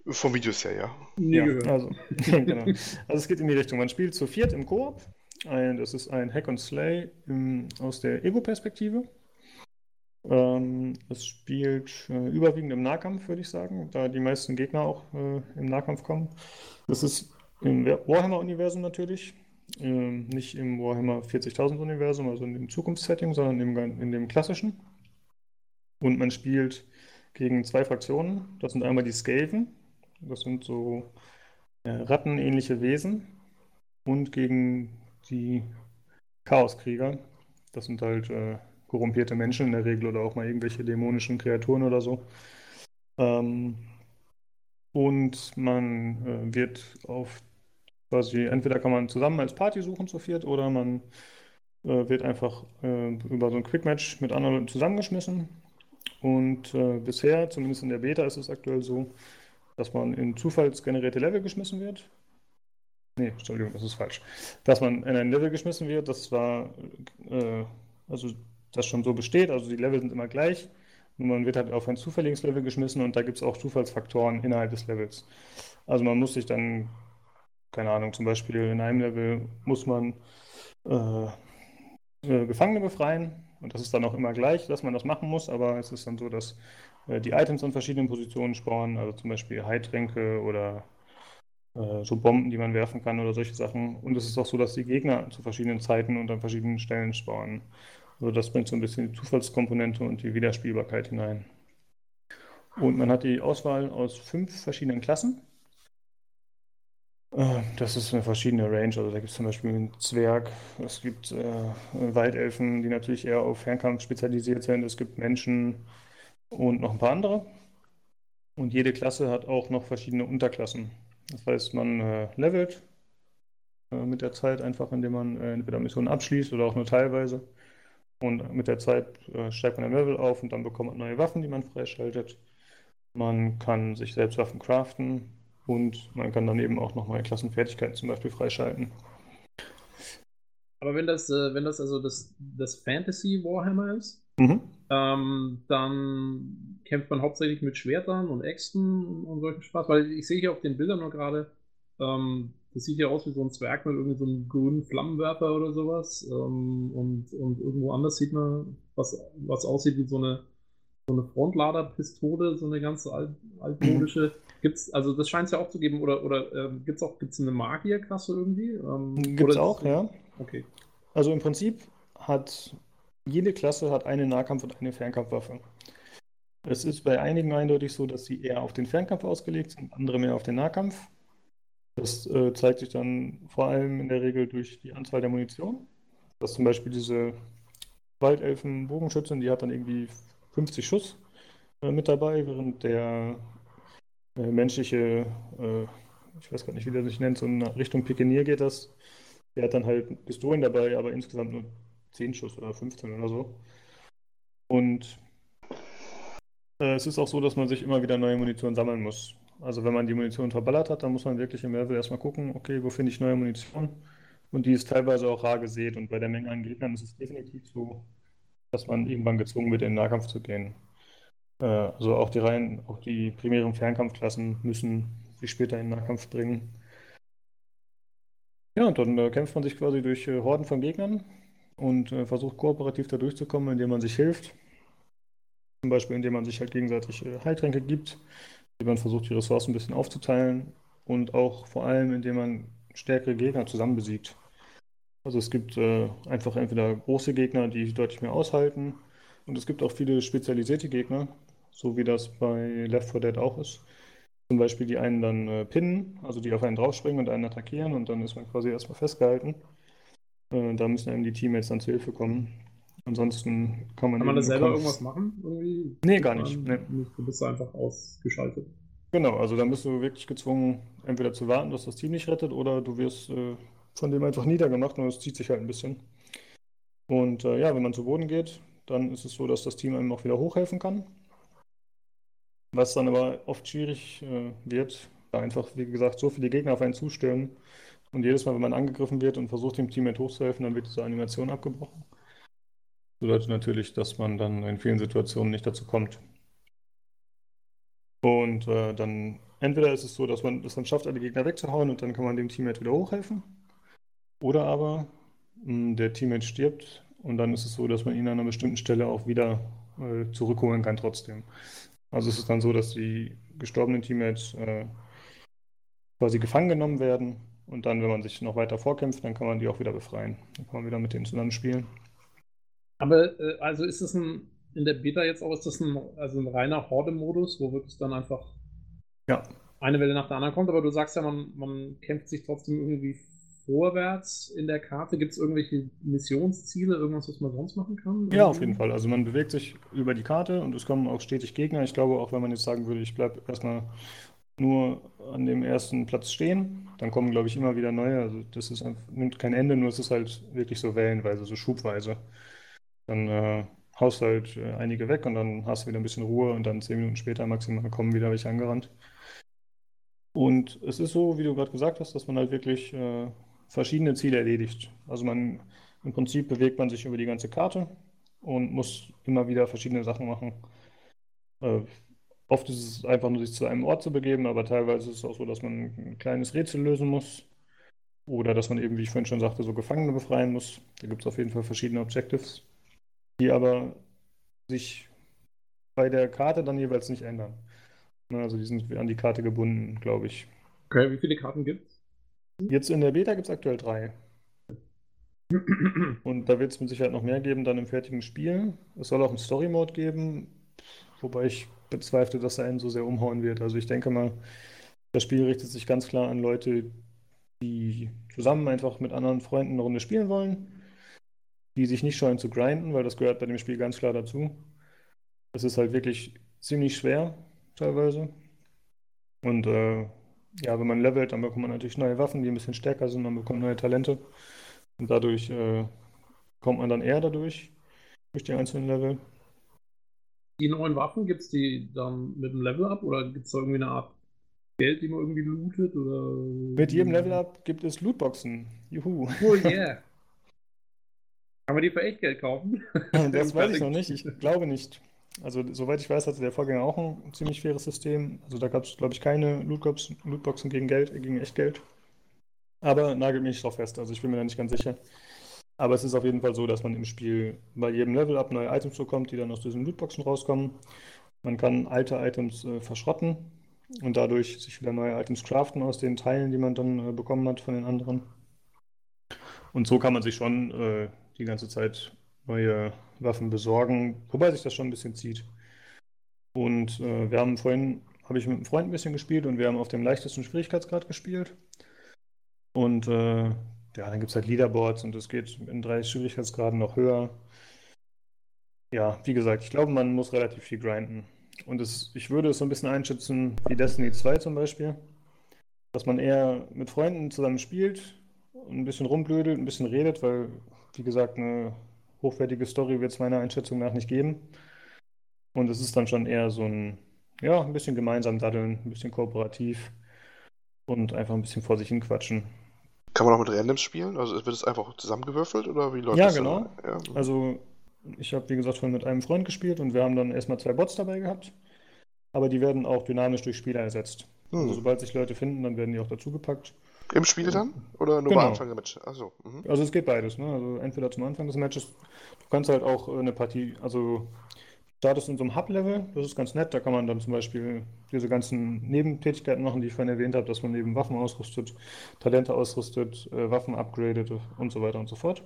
Vom Videos her, ja. ja, also, genau. also es geht in die Richtung, man spielt zu viert im Koop ein, das ist ein Hack and Slay im, aus der Ego-Perspektive. Ähm, es spielt äh, überwiegend im Nahkampf, würde ich sagen, da die meisten Gegner auch äh, im Nahkampf kommen. Das ist im Warhammer-Universum natürlich, äh, nicht im Warhammer 40.000-Universum, also in dem Zukunftssetting, sondern im, in dem klassischen. Und man spielt gegen zwei Fraktionen. Das sind einmal die Skaven, das sind so äh, rattenähnliche Wesen, und gegen die Chaoskrieger. Das sind halt äh, korrumpierte Menschen in der Regel oder auch mal irgendwelche dämonischen Kreaturen oder so. Ähm, und man äh, wird auf quasi, entweder kann man zusammen als Party suchen zu viert oder man äh, wird einfach äh, über so ein Quick-Match mit anderen Leuten zusammengeschmissen. Und äh, bisher, zumindest in der Beta, ist es aktuell so, dass man in zufallsgenerierte Level geschmissen wird. Nee, Entschuldigung, das ist falsch. Dass man in ein Level geschmissen wird, das war, äh, also das schon so besteht, also die Level sind immer gleich. Und man wird halt auf ein zufälliges Level geschmissen und da gibt es auch Zufallsfaktoren innerhalb des Levels. Also man muss sich dann, keine Ahnung, zum Beispiel in einem Level muss man äh, äh, Gefangene befreien und das ist dann auch immer gleich, dass man das machen muss, aber es ist dann so, dass äh, die Items an verschiedenen Positionen spawnen, also zum Beispiel Heiltränke oder äh, so Bomben, die man werfen kann oder solche Sachen. Und es ist auch so, dass die Gegner zu verschiedenen Zeiten und an verschiedenen Stellen spawnen. Also das bringt so ein bisschen die Zufallskomponente und die Wiederspielbarkeit hinein. Und man hat die Auswahl aus fünf verschiedenen Klassen. Äh, das ist eine verschiedene Range. Also da gibt es zum Beispiel einen Zwerg, es gibt äh, Waldelfen, die natürlich eher auf Fernkampf spezialisiert sind. Es gibt Menschen und noch ein paar andere. Und jede Klasse hat auch noch verschiedene Unterklassen. Das heißt, man äh, levelt äh, mit der Zeit einfach, indem man äh, entweder Missionen abschließt oder auch nur teilweise. Und mit der Zeit äh, steigt man ein Level auf und dann bekommt man neue Waffen, die man freischaltet. Man kann sich selbst Waffen craften und man kann dann eben auch noch neue Klassenfertigkeiten zum Beispiel freischalten. Aber wenn das, äh, wenn das also das, das Fantasy Warhammer ist, mhm. ähm, dann kämpft man hauptsächlich mit Schwertern und Äxten und solchen Spaß. Weil ich sehe hier auf den Bildern nur gerade, ähm, das sieht ja aus wie so ein Zwerg mit irgendwie so einem grünen Flammenwerfer oder sowas. Ähm, und, und irgendwo anders sieht man, was, was aussieht wie so eine, so eine Frontladerpistole, so eine ganz alt, altmodische. Gibt's, also das scheint es ja auch zu geben, oder, oder ähm, gibt es auch gibt's eine Magierklasse irgendwie? Ähm, gibt es auch, ja. Okay. Also im Prinzip hat jede Klasse hat eine Nahkampf- und eine Fernkampfwaffe. Es ist bei einigen eindeutig so, dass sie eher auf den Fernkampf ausgelegt sind, andere mehr auf den Nahkampf. Das äh, zeigt sich dann vor allem in der Regel durch die Anzahl der Munition. Dass zum Beispiel diese Waldelfen-Bogenschützin, die hat dann irgendwie 50 Schuss äh, mit dabei, während der äh, menschliche, äh, ich weiß gar nicht, wie der sich nennt, so in Richtung Pikenier geht das. Der hat dann halt Pistolen dabei, aber insgesamt nur 10 Schuss oder 15 oder so. Und äh, es ist auch so, dass man sich immer wieder neue Munition sammeln muss. Also wenn man die Munition verballert hat, dann muss man wirklich im Level erstmal gucken, okay, wo finde ich neue Munition? Und die ist teilweise auch rar gesät. Und bei der Menge an Gegnern ist es definitiv so, dass man irgendwann gezwungen wird, in den Nahkampf zu gehen. Äh, also auch die Reihen, auch die primären Fernkampfklassen müssen sich später in den Nahkampf bringen. Ja, und dann äh, kämpft man sich quasi durch äh, Horden von Gegnern und äh, versucht kooperativ da durchzukommen, indem man sich hilft. Zum Beispiel, indem man sich halt gegenseitig äh, Heiltränke gibt, indem man versucht, die Ressourcen ein bisschen aufzuteilen und auch vor allem, indem man stärkere Gegner zusammen besiegt. Also es gibt äh, einfach entweder große Gegner, die deutlich mehr aushalten, und es gibt auch viele spezialisierte Gegner, so wie das bei Left 4 Dead auch ist. Zum Beispiel die einen dann äh, pinnen, also die auf einen draufspringen und einen attackieren und dann ist man quasi erstmal festgehalten. Äh, da müssen einem die Teammates dann zu Hilfe kommen. Ansonsten kann man. Kann man da selber Kampf... irgendwas machen? Irgendwie? Nee, gar nicht. Nee. Du bist einfach ausgeschaltet. Genau, also dann bist du wirklich gezwungen, entweder zu warten, dass das Team nicht rettet, oder du wirst äh, von dem einfach niedergemacht und es zieht sich halt ein bisschen. Und äh, ja, wenn man zu Boden geht, dann ist es so, dass das Team einem auch wieder hochhelfen kann. Was dann aber oft schwierig äh, wird, da einfach, wie gesagt, so viele Gegner auf einen zustürmen. Und jedes Mal, wenn man angegriffen wird und versucht, dem Teammate hochzuhelfen, dann wird diese Animation abgebrochen. Das bedeutet natürlich, dass man dann in vielen Situationen nicht dazu kommt. Und äh, dann entweder ist es so, dass man es dann schafft, alle Gegner wegzuhauen und dann kann man dem Teammate wieder hochhelfen. Oder aber mh, hm, der Teammate stirbt und dann ist es so, dass man ihn an einer bestimmten Stelle auch wieder äh, zurückholen kann trotzdem. Also es ist dann so, dass die gestorbenen Teammates äh, quasi gefangen genommen werden und dann, wenn man sich noch weiter vorkämpft, dann kann man die auch wieder befreien. Dann kann man wieder mit denen zusammen spielen. Aber äh, also ist es ein, in der Beta jetzt auch, ist das ein, also ein reiner Horde-Modus, wo wirklich dann einfach ja. eine Welle nach der anderen kommt, aber du sagst ja, man, man kämpft sich trotzdem irgendwie vorwärts in der Karte? Gibt es irgendwelche Missionsziele, irgendwas, was man sonst machen kann? Ja, auf jeden Fall. Also man bewegt sich über die Karte und es kommen auch stetig Gegner. Ich glaube, auch wenn man jetzt sagen würde, ich bleibe erstmal nur an dem ersten Platz stehen, dann kommen, glaube ich, immer wieder neue. Also das ist, nimmt kein Ende, nur es ist halt wirklich so wellenweise, so schubweise. Dann äh, haust halt äh, einige weg und dann hast du wieder ein bisschen Ruhe und dann zehn Minuten später maximal kommen wieder welche angerannt. Und es ist so, wie du gerade gesagt hast, dass man halt wirklich äh, verschiedene Ziele erledigt. Also man im Prinzip bewegt man sich über die ganze Karte und muss immer wieder verschiedene Sachen machen. Äh, oft ist es einfach nur, sich zu einem Ort zu begeben, aber teilweise ist es auch so, dass man ein kleines Rätsel lösen muss. Oder dass man eben, wie ich vorhin schon sagte, so Gefangene befreien muss. Da gibt es auf jeden Fall verschiedene Objectives, die aber sich bei der Karte dann jeweils nicht ändern. Also die sind an die Karte gebunden, glaube ich. Okay, wie viele Karten gibt es? Jetzt in der Beta gibt es aktuell drei. Und da wird es mit Sicherheit noch mehr geben dann im fertigen Spiel. Es soll auch einen Story-Mode geben, wobei ich bezweifle, dass er einen so sehr umhauen wird. Also ich denke mal, das Spiel richtet sich ganz klar an Leute, die zusammen einfach mit anderen Freunden eine Runde spielen wollen, die sich nicht scheuen zu grinden, weil das gehört bei dem Spiel ganz klar dazu. Es ist halt wirklich ziemlich schwer teilweise. Und äh, ja, wenn man levelt, dann bekommt man natürlich neue Waffen, die ein bisschen stärker sind, man bekommt neue Talente. Und dadurch äh, kommt man dann eher dadurch, durch die einzelnen Level. Die neuen Waffen, gibt es die dann mit dem Level up oder gibt es da irgendwie eine Art Geld, die man irgendwie lootet? Oder... Mit jedem Level up gibt es Lootboxen. Juhu. Oh yeah. Kann man die für echt Geld kaufen? Das weiß ich noch nicht. Ich glaube nicht. Also, soweit ich weiß, hatte der Vorgänger auch ein ziemlich faires System. Also, da gab es, glaube ich, keine Lootboxen, gegen Geld, gegen Echtgeld. Aber nagelt mich drauf fest. Also, ich bin mir da nicht ganz sicher. Aber es ist auf jeden Fall so, dass man im Spiel bei jedem Level-Up neue Items bekommt, die dann aus diesen Lootboxen rauskommen. Man kann alte Items äh, verschrotten und dadurch sich wieder neue Items craften aus den Teilen, die man dann äh, bekommen hat von den anderen. Und so kann man sich schon äh, die ganze Zeit neue Waffen besorgen, wobei sich das schon ein bisschen zieht. Und äh, wir haben vorhin, habe ich mit einem Freund ein bisschen gespielt und wir haben auf dem leichtesten Schwierigkeitsgrad gespielt. Und äh, ja, dann gibt es halt Leaderboards und es geht in drei Schwierigkeitsgraden noch höher. Ja, wie gesagt, ich glaube, man muss relativ viel grinden. Und es, ich würde es so ein bisschen einschätzen wie Destiny 2 zum Beispiel. Dass man eher mit Freunden zusammen spielt, ein bisschen rumblödelt, ein bisschen redet, weil, wie gesagt, eine hochwertige Story wird es meiner Einschätzung nach nicht geben. Und es ist dann schon eher so ein, ja, ein bisschen gemeinsam daddeln, ein bisschen kooperativ und einfach ein bisschen vor sich hin quatschen. Kann man auch mit Randoms spielen? Also wird es einfach zusammengewürfelt oder wie läuft Ja, das genau. Ja. Also ich habe, wie gesagt, schon mit einem Freund gespielt und wir haben dann erstmal zwei Bots dabei gehabt. Aber die werden auch dynamisch durch Spieler ersetzt. Also Hm. sobald sich Leute finden, dann werden die auch dazugepackt. Im Spiel dann? Oder nur Genau. am Anfang der Match? Achso. Mhm. Also es geht beides, ne? Also entweder zum Anfang des Matches, du kannst halt auch äh, eine Partie, also startest in so einem Hub-Level, das ist ganz nett, da kann man dann zum Beispiel diese ganzen Nebentätigkeiten machen, die ich vorhin erwähnt habe, dass man eben Waffen ausrüstet, Talente ausrüstet, äh, Waffen upgradet und so weiter und so fort.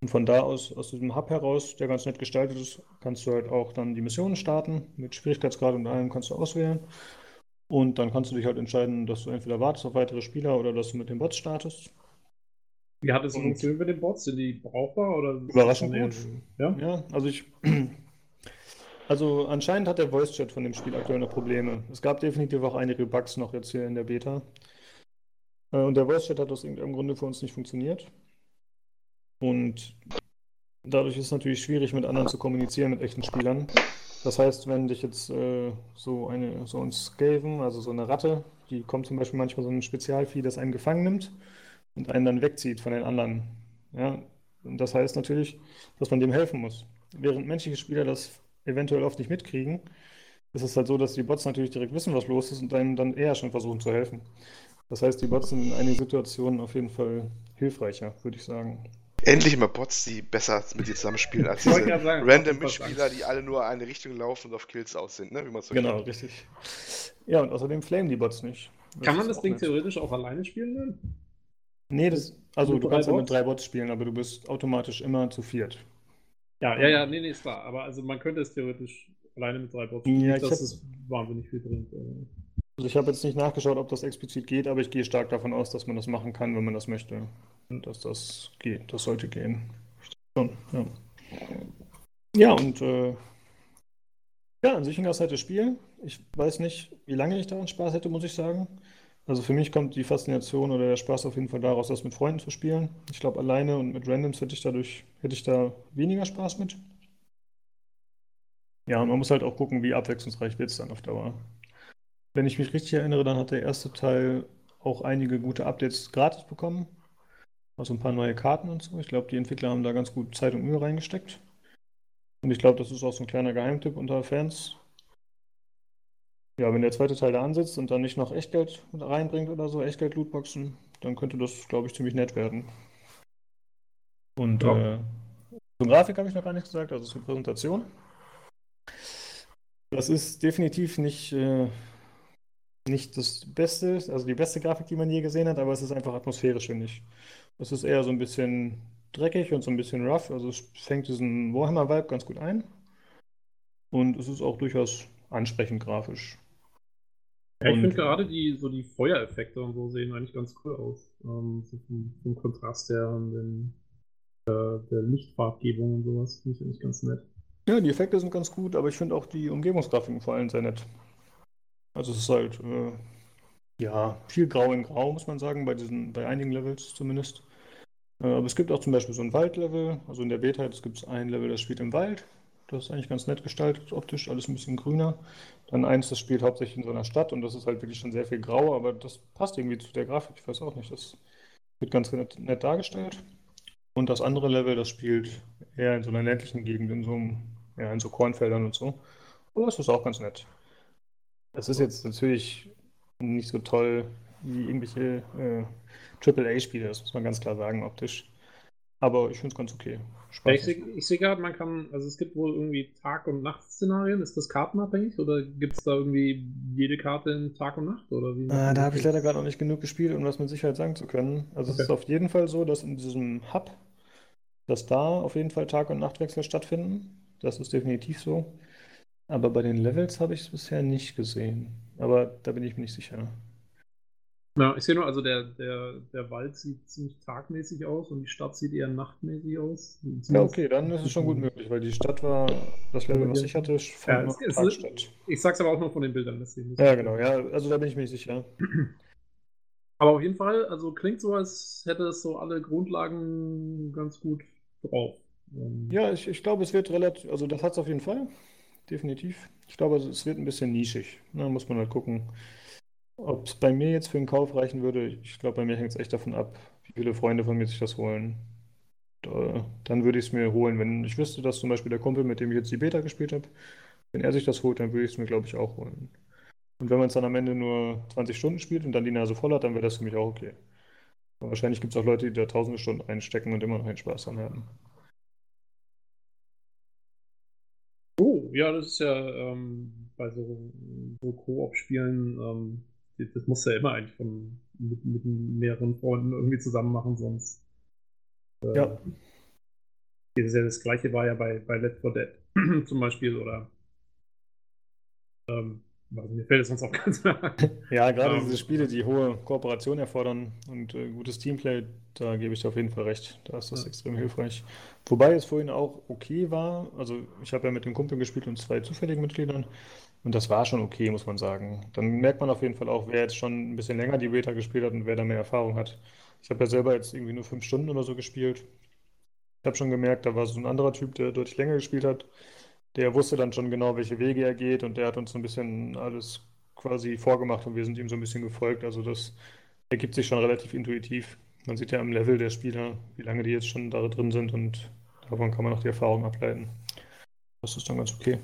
Und von da aus, aus diesem Hub heraus, der ganz nett gestaltet ist, kannst du halt auch dann die Missionen starten, mit Schwierigkeitsgrad und allem kannst du auswählen. Und dann kannst du dich halt entscheiden, dass du entweder wartest auf weitere Spieler oder dass du mit den Bots startest. Wie hat es funktioniert mit den Bots? Sind die brauchbar oder? Überraschend gut. Ja? Ja, also ich. Also anscheinend hat der Voice-Chat von dem Spiel aktuell noch Probleme. Es gab definitiv auch einige Bugs noch jetzt hier in der Beta. Äh, Und der Voice-Chat hat aus irgendeinem Grunde für uns nicht funktioniert. Und dadurch ist es natürlich schwierig, mit anderen zu kommunizieren, mit echten Spielern. Das heißt, wenn dich jetzt äh, so eine, so ein Skaven, also so eine Ratte, die kommt zum Beispiel manchmal so ein Spezialvieh, das einen gefangen nimmt und einen dann wegzieht von den anderen. Ja, und das heißt natürlich, dass man dem helfen muss. Während menschliche Spieler das eventuell oft nicht mitkriegen, ist es halt so, dass die Bots natürlich direkt wissen, was los ist und einem dann eher schon versuchen zu helfen. Das heißt, die Bots sind in einigen Situationen auf jeden Fall hilfreicher, würde ich sagen. Endlich mal Bots, die besser mit dir zusammenspielen als Ich wollte diese sagen, random das Mitspieler, die alle nur eine Richtung laufen und auf Kills aus sind, ne? wie man so Genau, kennt. richtig. Ja, und außerdem flamen die Bots nicht. Kann man ist das Ding nett. theoretisch auch alleine spielen dann? Nee, das, also Mit du kannst ja mit Bots? drei Bots spielen, aber du bist automatisch immer zu viert. Ja, ja, ja, nee, nee, ist klar. Aber also man könnte es theoretisch alleine mit drei Bots spielen. Ja, ich dass hab- es wahnsinnig viel bringt. aber- Also ich habe jetzt nicht nachgeschaut, ob das explizit geht, aber ich gehe stark davon aus, dass man das machen kann, wenn man das möchte. Dass das geht. Das sollte gehen. Schon, ja. Ja, und äh, ja, an sich ein ganz nettes Spiel. Ich weiß nicht, wie lange ich daran Spaß hätte, muss ich sagen. Also für mich kommt die Faszination oder der Spaß auf jeden Fall daraus, das mit Freunden zu spielen. Ich glaube, alleine und mit Randoms hätte ich dadurch, hätte ich da weniger Spaß mit. Ja, und man muss halt auch gucken, wie abwechslungsreich wird es dann auf Dauer. Wenn ich mich richtig erinnere, dann hat der erste Teil auch einige gute Updates gratis bekommen. Also ein paar neue Karten und so. Ich glaube, die Entwickler haben da ganz gut Zeit und Mühe reingesteckt. Und ich glaube, das ist auch so ein kleiner Geheimtipp unter Fans. Ja, wenn der zweite Teil da ansetzt und dann nicht noch Echtgeld reinbringt oder so, Echtgeld-Lootboxen, dann könnte das, glaube ich, ziemlich nett werden. Und Ja. äh, zur Grafik habe ich noch gar nichts gesagt, also zur Präsentation. Das ist definitiv nicht, äh, nicht das Beste, also die beste Grafik, die man je gesehen hat, aber es ist einfach atmosphärisch, finde ich. Es ist eher so ein bisschen dreckig und so ein bisschen rough, also es fängt diesen Warhammer-Vibe ganz gut ein. Und es ist auch durchaus ansprechend grafisch. Ja, ich finde gerade die, so die Feuereffekte und so sehen eigentlich ganz cool aus. Ähm, so vom, vom Kontrast her und den, äh, der Lichtfarbgebung und sowas finde ich eigentlich ganz nett. Ja, die Effekte sind ganz gut, aber ich finde auch die Umgebungsgrafiken vor allem sehr nett. Also es ist halt, äh, ja, viel Grau in Grau, muss man sagen, bei diesen, bei einigen Levels zumindest. Äh, aber es gibt auch zum Beispiel so ein Waldlevel, also in der Beta gibt es ein Level, das spielt im Wald. Das ist eigentlich ganz nett gestaltet, optisch, alles ein bisschen grüner. Dann eins, das spielt hauptsächlich in so einer Stadt und das ist halt wirklich schon sehr viel grau, aber das passt irgendwie zu der Grafik, ich weiß auch nicht, das wird ganz nett, nett dargestellt. Und das andere Level, das spielt eher in so einer ländlichen Gegend, in so einem, ja, in so Kornfeldern und so. Aber das ist auch ganz nett. Es ist jetzt natürlich nicht so toll wie irgendwelche äh, AAA-Spiele, das muss man ganz klar sagen, optisch. Aber ich finde es ganz okay. Ja, ich sehe seh gerade, man kann, also es gibt wohl irgendwie Tag- und Nacht-Szenarien. Ist das kartenabhängig oder gibt es da irgendwie jede Karte in Tag und Nacht? Oder wie Ah, da habe ich leider gerade noch nicht genug gespielt, um das mit Sicherheit sagen zu können. Also es Okay. ist auf jeden Fall so, dass in diesem Hub, dass da auf jeden Fall Tag- und Nachtwechsel stattfinden. Das ist definitiv so. Aber bei den Levels habe ich es bisher nicht gesehen. Aber da bin ich mir nicht sicher. Ja, ich sehe nur, also der, der, der Wald sieht ziemlich tagmäßig aus und die Stadt sieht eher nachtmäßig aus. Ja, okay, dann ist es schon gut möglich, weil die Stadt war, das Level, was ich hatte, von ja, es, es, Ich sag's aber auch nur von den Bildern. Deswegen. Ja, genau, ja, also da bin ich mir sicher. Aber auf jeden Fall, also klingt so, als hätte es so alle Grundlagen ganz gut drauf. Ja, ich, ich glaube, es wird relativ, also das hat es auf jeden Fall, definitiv. Ich glaube, es wird ein bisschen nischig. Da muss man halt gucken. Ob es bei mir jetzt für den Kauf reichen würde, ich glaube, bei mir hängt es echt davon ab, wie viele Freunde von mir sich das holen. Dann würde ich es mir holen, wenn ich wüsste, dass zum Beispiel der Kumpel, mit dem ich jetzt die Beta gespielt habe, wenn er sich das holt, dann würde ich es mir, glaube ich, auch holen. Und wenn man es dann am Ende nur 20 Stunden spielt und dann die Nase voll hat, dann wäre das für mich auch okay. Aber wahrscheinlich gibt es auch Leute, die da tausende Stunden einstecken und immer noch einen Spaß dran haben. Ja, das ist ja ähm, bei so, so Koop-Spielen ähm, das muss ja immer eigentlich von, mit, mit mehreren Freunden irgendwie zusammen machen, sonst. Äh, ja. Das, ja das gleiche war ja bei, bei Left 4 Dead zum Beispiel oder. Ähm, also mir fällt es sonst auch ganz mehr. ja, gerade um, diese Spiele, die hohe Kooperation erfordern und äh, gutes Teamplay, da gebe ich dir auf jeden Fall recht. Da ist das ja. extrem hilfreich. Wobei es vorhin auch okay war. Also, ich habe ja mit dem Kumpel gespielt und zwei zufälligen Mitgliedern. Und das war schon okay, muss man sagen. Dann merkt man auf jeden Fall auch, wer jetzt schon ein bisschen länger die Beta gespielt hat und wer da mehr Erfahrung hat. Ich habe ja selber jetzt irgendwie nur fünf Stunden oder so gespielt. Ich habe schon gemerkt, da war so ein anderer Typ, der deutlich länger gespielt hat. Der wusste dann schon genau, welche Wege er geht und der hat uns so ein bisschen alles quasi vorgemacht und wir sind ihm so ein bisschen gefolgt. Also das ergibt sich schon relativ intuitiv. Man sieht ja am Level der Spieler, wie lange die jetzt schon da drin sind und davon kann man auch die Erfahrung ableiten. Das ist dann ganz okay.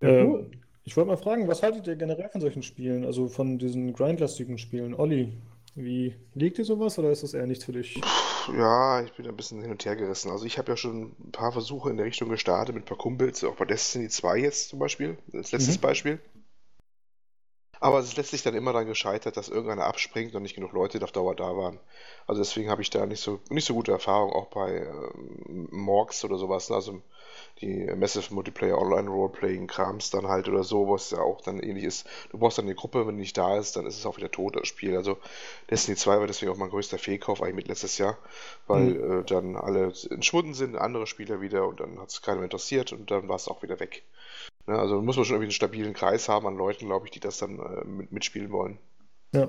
Ja, cool. äh, ich wollte mal fragen, was haltet ihr generell von solchen Spielen, also von diesen grindlastigen Spielen? Olli, wie liegt dir sowas oder ist das eher nichts für dich? Ja, ich bin ein bisschen hin und her gerissen. Also ich habe ja schon ein paar Versuche in der Richtung gestartet mit ein paar Kumpels, auch bei Destiny 2 jetzt zum Beispiel, als letztes mhm. Beispiel. Aber es ist letztlich dann immer dann gescheitert, dass irgendeiner abspringt und nicht genug Leute auf Dauer da waren. Also deswegen habe ich da nicht so, nicht so gute Erfahrungen, auch bei ähm, Morgs oder sowas. Ne? Also die Massive Multiplayer Online Roleplaying Krams dann halt oder so, was ja auch dann ähnlich ist. Du brauchst dann eine Gruppe, wenn die nicht da ist, dann ist es auch wieder tot, das Spiel. Also Destiny 2 war deswegen auch mein größter Fehlkauf eigentlich mit letztes Jahr, weil mhm. äh, dann alle entschwunden sind, andere Spieler wieder und dann hat es keiner mehr interessiert und dann war es auch wieder weg. Ne, also muss man schon irgendwie einen stabilen Kreis haben an Leuten, glaube ich, die das dann äh, mit, mitspielen wollen. Ja.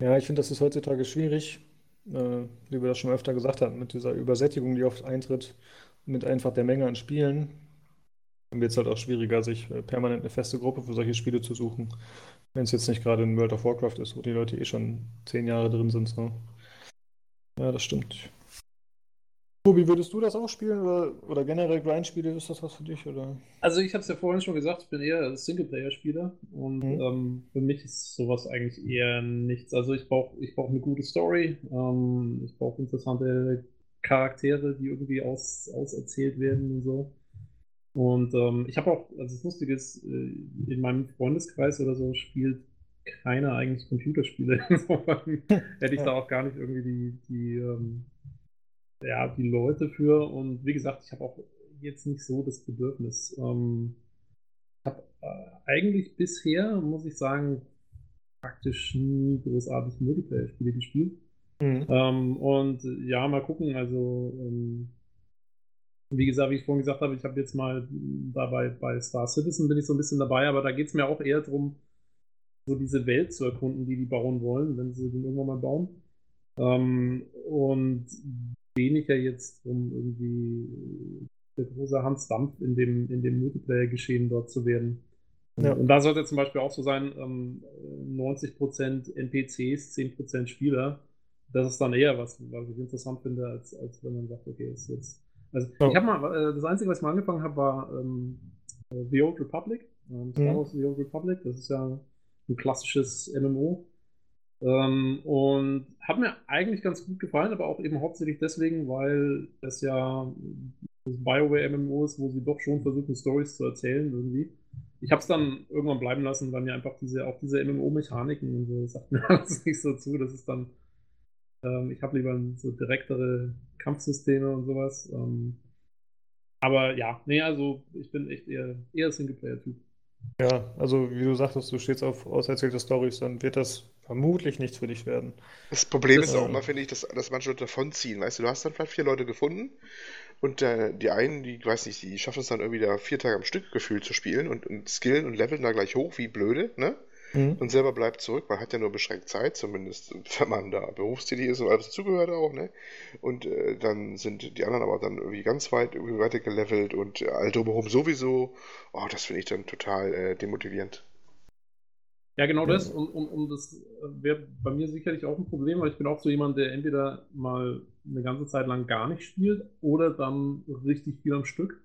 Ja, ich finde, das ist heutzutage schwierig, äh, wie wir das schon öfter gesagt haben, mit dieser Übersättigung, die oft eintritt mit einfach der Menge an Spielen dann wird es halt auch schwieriger, sich äh, permanent eine feste Gruppe für solche Spiele zu suchen. Wenn es jetzt nicht gerade in World of Warcraft ist, wo die Leute eh schon zehn Jahre drin sind. So. Ja, das stimmt. Tobi, würdest du das auch spielen oder, oder generell Grind-Spiele, ist das was für dich? Oder? Also ich habe es ja vorhin schon gesagt, ich bin eher Singleplayer-Spieler und mhm. ähm, für mich ist sowas eigentlich eher nichts. Also ich brauche ich brauch eine gute Story, ähm, ich brauche interessante Charaktere, die irgendwie aus, auserzählt werden und so. Und ähm, ich habe auch, also das Lustige ist, äh, in meinem Freundeskreis oder so spielt keiner eigentlich Computerspiele. Insofern hätte ich da auch gar nicht irgendwie die, die, ähm, ja, die Leute für. Und wie gesagt, ich habe auch jetzt nicht so das Bedürfnis. Ähm, ich habe äh, eigentlich bisher, muss ich sagen, praktisch nie großartig Multiplayer-Spiele gespielt. Mhm. Ähm, und ja, mal gucken. Also, ähm, wie gesagt, wie ich vorhin gesagt habe, ich habe jetzt mal dabei bei Star Citizen bin ich so ein bisschen dabei, aber da geht es mir auch eher darum, so diese Welt zu erkunden, die die bauen wollen, wenn sie den irgendwann mal bauen. Ähm, und weniger jetzt um irgendwie der große Hans Dampf in dem, in dem Multiplayer-Geschehen dort zu werden. Ja. Und da sollte zum Beispiel auch so sein, ähm, 90% NPCs, 10% Spieler das ist dann eher was, was ich interessant finde, als, als wenn man sagt, okay, ist jetzt. Also oh. ich habe mal, äh, das Einzige, was ich mal angefangen habe, war ähm, äh, The Old Republic. Ähm, Star Wars mhm. The Old Republic, das ist ja ein klassisches MMO. Ähm, und hat mir eigentlich ganz gut gefallen, aber auch eben hauptsächlich deswegen, weil es ja das BioWare MMO ist, wo sie doch schon versuchen, Stories zu erzählen irgendwie. Ich habe es dann irgendwann bleiben lassen, weil mir einfach diese, auch diese MMO-Mechaniken und so, das sagt mir alles nicht so zu, das ist dann ähm, ich habe lieber so direktere Kampfsysteme und sowas. Ähm, aber ja, nee, also ich bin echt eher, eher Singleplayer-Typ. Ja, also wie du sagtest, du stehst auf auserzählte Stories, dann wird das vermutlich nichts für dich werden. Das Problem das, ist auch äh, immer, finde ich, dass, dass manche Leute davonziehen. Weißt du, du hast dann vielleicht vier Leute gefunden und äh, die einen, die, weiß nicht, die schaffen es dann irgendwie da vier Tage am Stück gefühlt zu spielen und, und skillen und leveln da gleich hoch wie blöde, ne? Mhm. Und selber bleibt zurück. Man hat ja nur beschränkt Zeit, zumindest wenn man da berufstätig ist und alles dazugehört auch, ne? Und äh, dann sind die anderen aber dann irgendwie ganz weit irgendwie weiter gelevelt und äh, all drumherum sowieso. Oh, das finde ich dann total äh, demotivierend. Ja, genau das. Und, und, und das wäre bei mir sicherlich auch ein Problem, weil ich bin auch so jemand, der entweder mal eine ganze Zeit lang gar nicht spielt oder dann richtig viel am Stück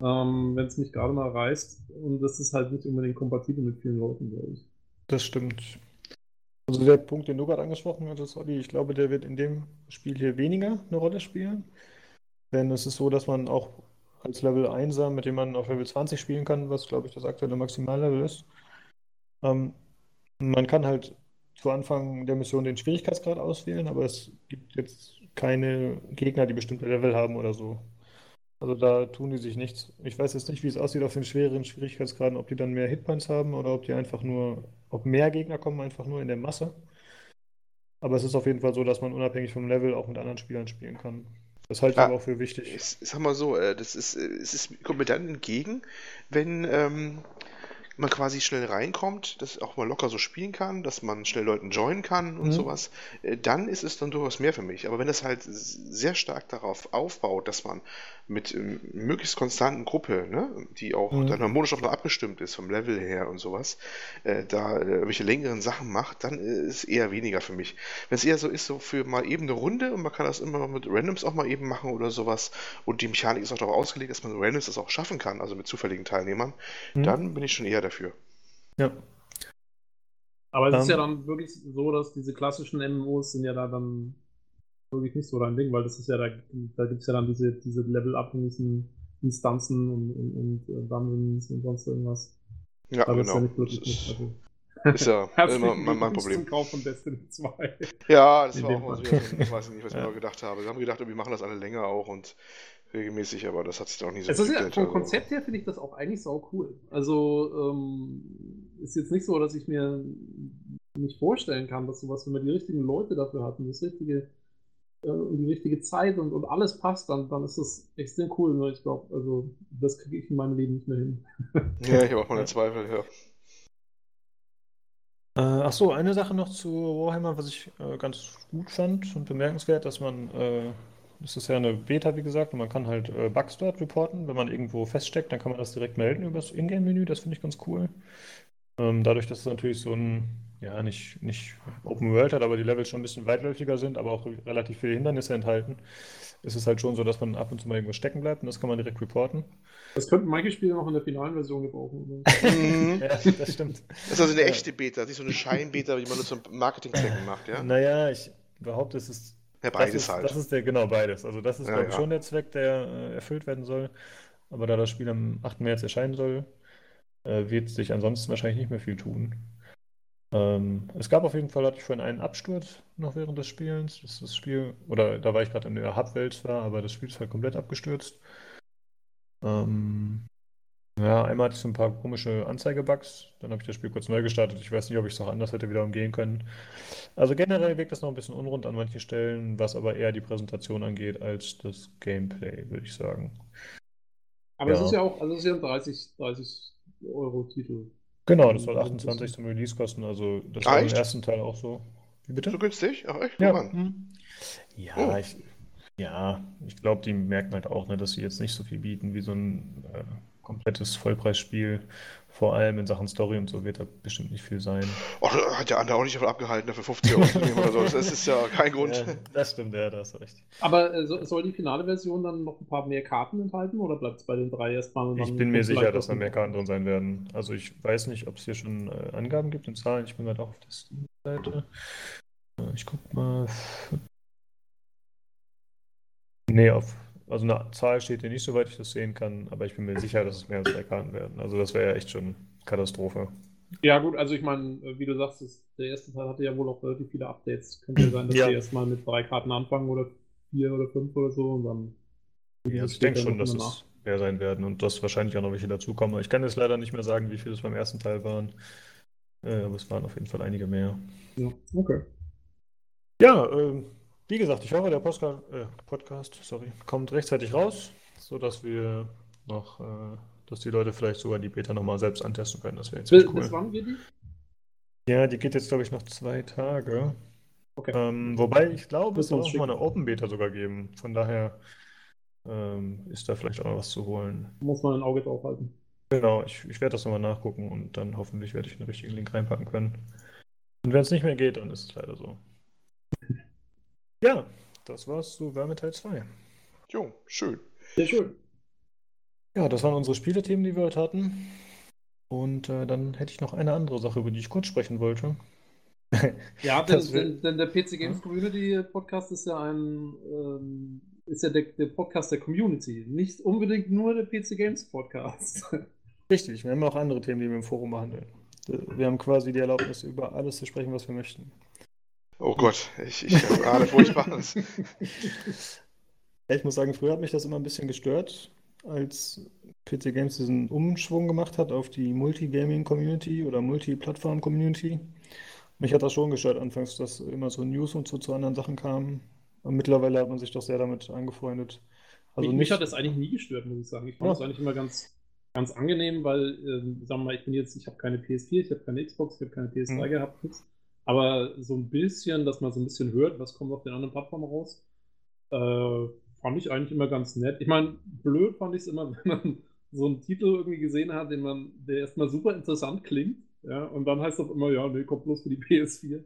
ähm, wenn es mich gerade mal reißt. Und das ist halt nicht unbedingt kompatibel mit vielen Leuten, glaube ich. Das stimmt. Also der Punkt, den du gerade angesprochen hattest, Olli, ich glaube, der wird in dem Spiel hier weniger eine Rolle spielen. Denn es ist so, dass man auch als Level 1er, mit dem man auf Level 20 spielen kann, was glaube ich das aktuelle Maximallevel ist, ähm, man kann halt zu Anfang der Mission den Schwierigkeitsgrad auswählen, aber es gibt jetzt keine Gegner, die bestimmte Level haben oder so. Also da tun die sich nichts. Ich weiß jetzt nicht, wie es aussieht auf den schwereren Schwierigkeitsgraden, ob die dann mehr Hitpoints haben oder ob die einfach nur, ob mehr Gegner kommen, einfach nur in der Masse. Aber es ist auf jeden Fall so, dass man unabhängig vom Level auch mit anderen Spielern spielen kann. Das halte ich ja, aber auch für wichtig. Ich sag mal so, äh, das ist, äh, es ist, kommt mir dann entgegen, wenn ähm, man quasi schnell reinkommt, das auch mal locker so spielen kann, dass man schnell Leuten joinen kann und mhm. sowas, äh, dann ist es dann durchaus mehr für mich. Aber wenn es halt sehr stark darauf aufbaut, dass man mit ähm, möglichst konstanten Gruppe, ne, die auch mhm. dann harmonisch auch noch abgestimmt ist vom Level her und sowas, äh, da äh, welche längeren Sachen macht, dann ist es eher weniger für mich. Wenn es eher so ist, so für mal eben eine Runde und man kann das immer noch mit Randoms auch mal eben machen oder sowas und die Mechanik ist auch darauf ausgelegt, dass man Randoms das auch schaffen kann, also mit zufälligen Teilnehmern, mhm. dann bin ich schon eher dafür. Ja. Aber es um, ist ja ähm. dann wirklich so, dass diese klassischen MMOs sind ja da dann wirklich nicht so dein Ding, weil das ist ja, da, da gibt es ja dann diese, diese levelabhängigen Instanzen und, und, und äh, Dungeons und sonst irgendwas. Ja, da genau. Ja nicht wirklich ist, mit, also. ist ja immer mein, mein Problem. Zum Kauf von Destiny 2. Ja, das war auch mal so, ich weiß nicht, was ja. wir gedacht haben. Wir haben gedacht, wir machen das alle länger auch und regelmäßig, aber das hat sich auch nicht so ist ja, Vom also. Konzept her finde ich das auch eigentlich sau cool. Also ähm, ist jetzt nicht so, dass ich mir nicht vorstellen kann, dass sowas, wenn wir die richtigen Leute dafür hatten, das richtige äh, die richtige Zeit und, und alles passt, dann, dann ist das extrem cool. Nur ich glaube, also das kriege ich in meinem Leben nicht mehr hin. ja, ich habe auch meine Zweifel, ja. Äh, ach so, eine Sache noch zu Warhammer, was ich äh, ganz gut fand und bemerkenswert, dass man äh, das ist ja eine Beta, wie gesagt, und man kann halt äh, Bugs dort reporten. Wenn man irgendwo feststeckt, dann kann man das direkt melden über das Ingame-Menü. Das finde ich ganz cool. Ähm, dadurch, dass es natürlich so ein, ja, nicht, nicht Open World hat, aber die Levels schon ein bisschen weitläufiger sind, aber auch relativ viele Hindernisse enthalten, ist es halt schon so, dass man ab und zu mal irgendwo stecken bleibt und das kann man direkt reporten. Das könnten manche Spiele noch in der finalen Version gebrauchen. ja, das stimmt. Das ist also eine echte Beta, nicht so eine Scheinbeta, die man nur zum Marketing-Zwecken macht, ja? Naja, ich behaupte, es ist ja, beides das ist, halt. Das ist der, genau, beides. Also das ist, ja, glaube ich, ja. schon der Zweck, der äh, erfüllt werden soll. Aber da das Spiel am 8. März erscheinen soll, äh, wird sich ansonsten wahrscheinlich nicht mehr viel tun. Ähm, es gab auf jeden Fall, hatte ich vorhin einen Absturz noch während des Spielens. Das, das Spiel, oder da war ich gerade in der Hub-Welt zwar, aber das Spiel ist halt komplett abgestürzt. Ähm, ja, einmal hatte ich so ein paar komische Anzeigebugs. Dann habe ich das Spiel kurz neu gestartet. Ich weiß nicht, ob ich es auch anders hätte wieder umgehen können. Also generell wirkt das noch ein bisschen unrund an manchen Stellen, was aber eher die Präsentation angeht als das Gameplay, würde ich sagen. Aber ja. es ist ja auch, also es ist ja ein 30, 30 Euro Titel. Genau, das soll 28 zum Release kosten. Also das ah, war im ersten Teil auch so. Wie bitte? So günstig? Ach echt? Ja, hm. ja, oh. ich, ja, ich glaube, die merken halt auch, ne, dass sie jetzt nicht so viel bieten wie so ein äh, komplettes Vollpreisspiel. Vor allem in Sachen Story und so wird da bestimmt nicht viel sein. Oh, hat der andere auch nicht davon abgehalten, für 50 Euro zu nehmen oder so. Das ist ja kein Grund. Ja, das stimmt, ja, da hast du recht. Aber äh, soll die finale Version dann noch ein paar mehr Karten enthalten oder bleibt es bei den drei erstmal? Ich bin mir sicher, dass da mehr Karten drin sein werden. Also ich weiß nicht, ob es hier schon äh, Angaben gibt in Zahlen. Ich bin gerade auch auf der Steam-Seite. Äh, ich guck mal. Nee, auf also eine Zahl steht hier nicht, soweit ich das sehen kann, aber ich bin mir sicher, dass es mehr als drei Karten werden. Also das wäre ja echt schon Katastrophe. Ja, gut, also ich meine, wie du sagst, das, der erste Teil hatte ja wohl auch relativ viele Updates. Könnte ja sein, dass ja. die erstmal mit drei Karten anfangen oder vier oder fünf oder so und dann. Ja, also ich denke schon, dass es, mehr sein werden und dass wahrscheinlich auch noch welche dazukommen. Ich kann jetzt leider nicht mehr sagen, wie viele es beim ersten Teil waren. Äh, aber es waren auf jeden Fall einige mehr. Ja, okay. Ja, äh, wie gesagt, ich hoffe, der Postka äh, Podcast sorry, kommt rechtzeitig raus, sodass wir noch, äh, dass die Leute vielleicht sogar die Beta nochmal selbst antesten können. Das wäre jetzt Bis, cool. bis wann geht die? Ja, die geht jetzt, glaube ich, noch zwei Tage. Okay. Ähm, wobei ich glaube, es wir uns auch mal eine Open Beta sogar geben. Von daher ähm, ist da vielleicht auch noch was zu holen. Muss man ein Auge drauf halten. Genau, ich, ich werde das nochmal nachgucken und dann hoffentlich werde ich einen richtigen Link reinpacken können. Und wenn es nicht mehr geht, dann ist es leider so. Ja, das war's zu Wärme Teil 2. Jo, schön. Sehr schön. Ja, das waren unsere Spielethemen, die wir heute hatten. Und äh, dann hätte ich noch eine andere Sache, über die ich kurz sprechen wollte. Ja, denn, denn, denn der PC Games Community Podcast ist ja ein ähm, ist ja der, der Podcast der Community, nicht unbedingt nur der PC Games Podcast. Richtig, wir haben auch andere Themen, die wir im Forum behandeln. Wir haben quasi die Erlaubnis, über alles zu sprechen, was wir möchten. Oh Gott, ich, ich ahne furchtbares. Ja, ich muss sagen, früher hat mich das immer ein bisschen gestört, als PC Games diesen Umschwung gemacht hat auf die Multigaming-Community oder Multiplattform-Community. Mich hat das schon gestört anfangs, dass immer so News und so zu anderen Sachen kamen. Und mittlerweile hat man sich doch sehr damit angefreundet. Also mich, mich hat das eigentlich nie gestört, muss ich sagen. Ich fand Ja. das eigentlich immer ganz, ganz angenehm, weil, ähm, sagen wir mal, ich bin jetzt, ich habe keine PS4, ich habe keine Xbox, ich habe keine PS3 Mhm. gehabt, nix. Aber so ein bisschen, dass man so ein bisschen hört, was kommt auf den anderen Plattformen raus, äh, fand ich eigentlich immer ganz nett. Ich meine, blöd fand ich es immer, wenn man so einen Titel irgendwie gesehen hat, den man, der erstmal super interessant klingt, ja, und dann heißt das immer, ja, nee, kommt bloß für die PS4.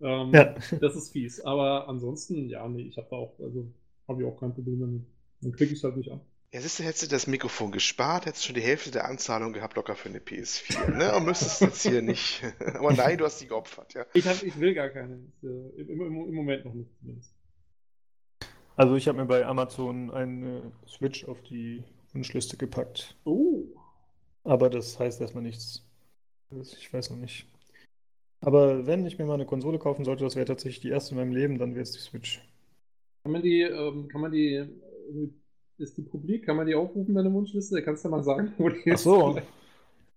Ähm, Ja. Das ist fies. Aber ansonsten, ja, nee, ich habe da auch, also habe ich auch kein Problem damit. Dann klicke ich es halt nicht an. Ja, siehst du, hättest du das Mikrofon gespart, hättest du schon die Hälfte der Anzahlung gehabt, locker für eine PS4, ne? Und müsstest jetzt hier nicht. Aber nein, du hast die geopfert, ja. Ich, hab, ich will gar keine. Äh, im, im, Im Moment noch nicht zumindest. Also ich habe mir bei Amazon eine Switch auf die Wunschliste gepackt. Oh. Aber das heißt erstmal nichts. Ich weiß noch nicht. Aber wenn ich mir mal eine Konsole kaufen sollte, das wäre tatsächlich die erste in meinem Leben, dann wäre es die Switch. Kann man die, ähm, kann man die, äh, ist die publik? Kann man die aufrufen, deine Wunschliste? Kannst du mal sagen, wo die Ach ist? so. Vielleicht,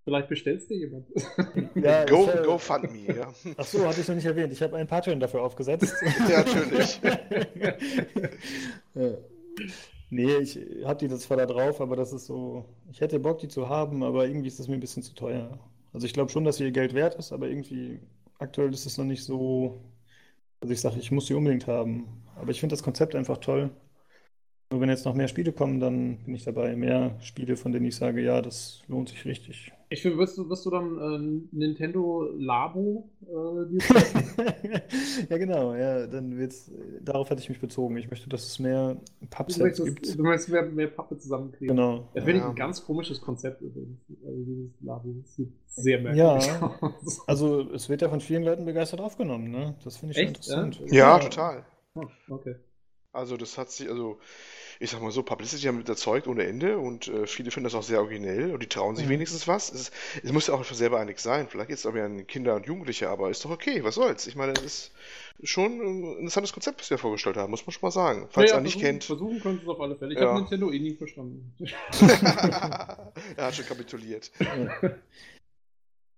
vielleicht bestellst dir jemand. Ja, Go, ich, go fund me, ja. Ach so, hatte ich noch nicht erwähnt. Ich habe einen Patreon dafür aufgesetzt. Ja, natürlich. ja. Nee, ich habe die zwar da drauf, aber das ist so. Ich hätte Bock, die zu haben, aber irgendwie ist das mir ein bisschen zu teuer. Also ich glaube schon, dass sie ihr Geld wert ist, aber irgendwie aktuell ist es noch nicht so. Also ich sage, ich muss sie unbedingt haben. Aber ich finde das Konzept einfach toll. Nur wenn jetzt noch mehr Spiele kommen, dann bin ich dabei. Mehr Spiele, von denen ich sage, ja, das lohnt sich richtig. Ich finde, wirst du, wirst du dann äh, Nintendo Labo äh? Ja, genau, ja, dann wird's, darauf hatte ich mich bezogen. Ich möchte, dass es mehr Pappsets möchtest, gibt. du möchtest mehr, mehr Pappe zusammenkriegen. Genau. Das finde ich Ja. ein ganz komisches Konzept übrigens. Also dieses Labo. Sieht sehr merkwürdig Ja. aus. Also es wird ja von vielen Leuten begeistert aufgenommen, ne? Das finde ich schon Echt? Ja? interessant. Ja, total. Oh, okay. Also das hat sich, also ich sag mal so, Publicity haben mit erzeugt ohne Ende und äh, viele finden das auch sehr originell und die trauen sich Mhm. wenigstens was. Es, es muss ja auch für selber einig sein. Vielleicht jetzt auch mehr an Kinder und Jugendliche, aber ist doch okay, was soll's. Ich meine, das ist schon ein interessantes Konzept, was wir vorgestellt haben, muss man schon mal sagen. Falls Naja, er nicht kennt. Versuchen könnt ihr es auf alle Fälle. Ich Ja. habe Nintendo eh nie verstanden. er hat schon kapituliert. Ja.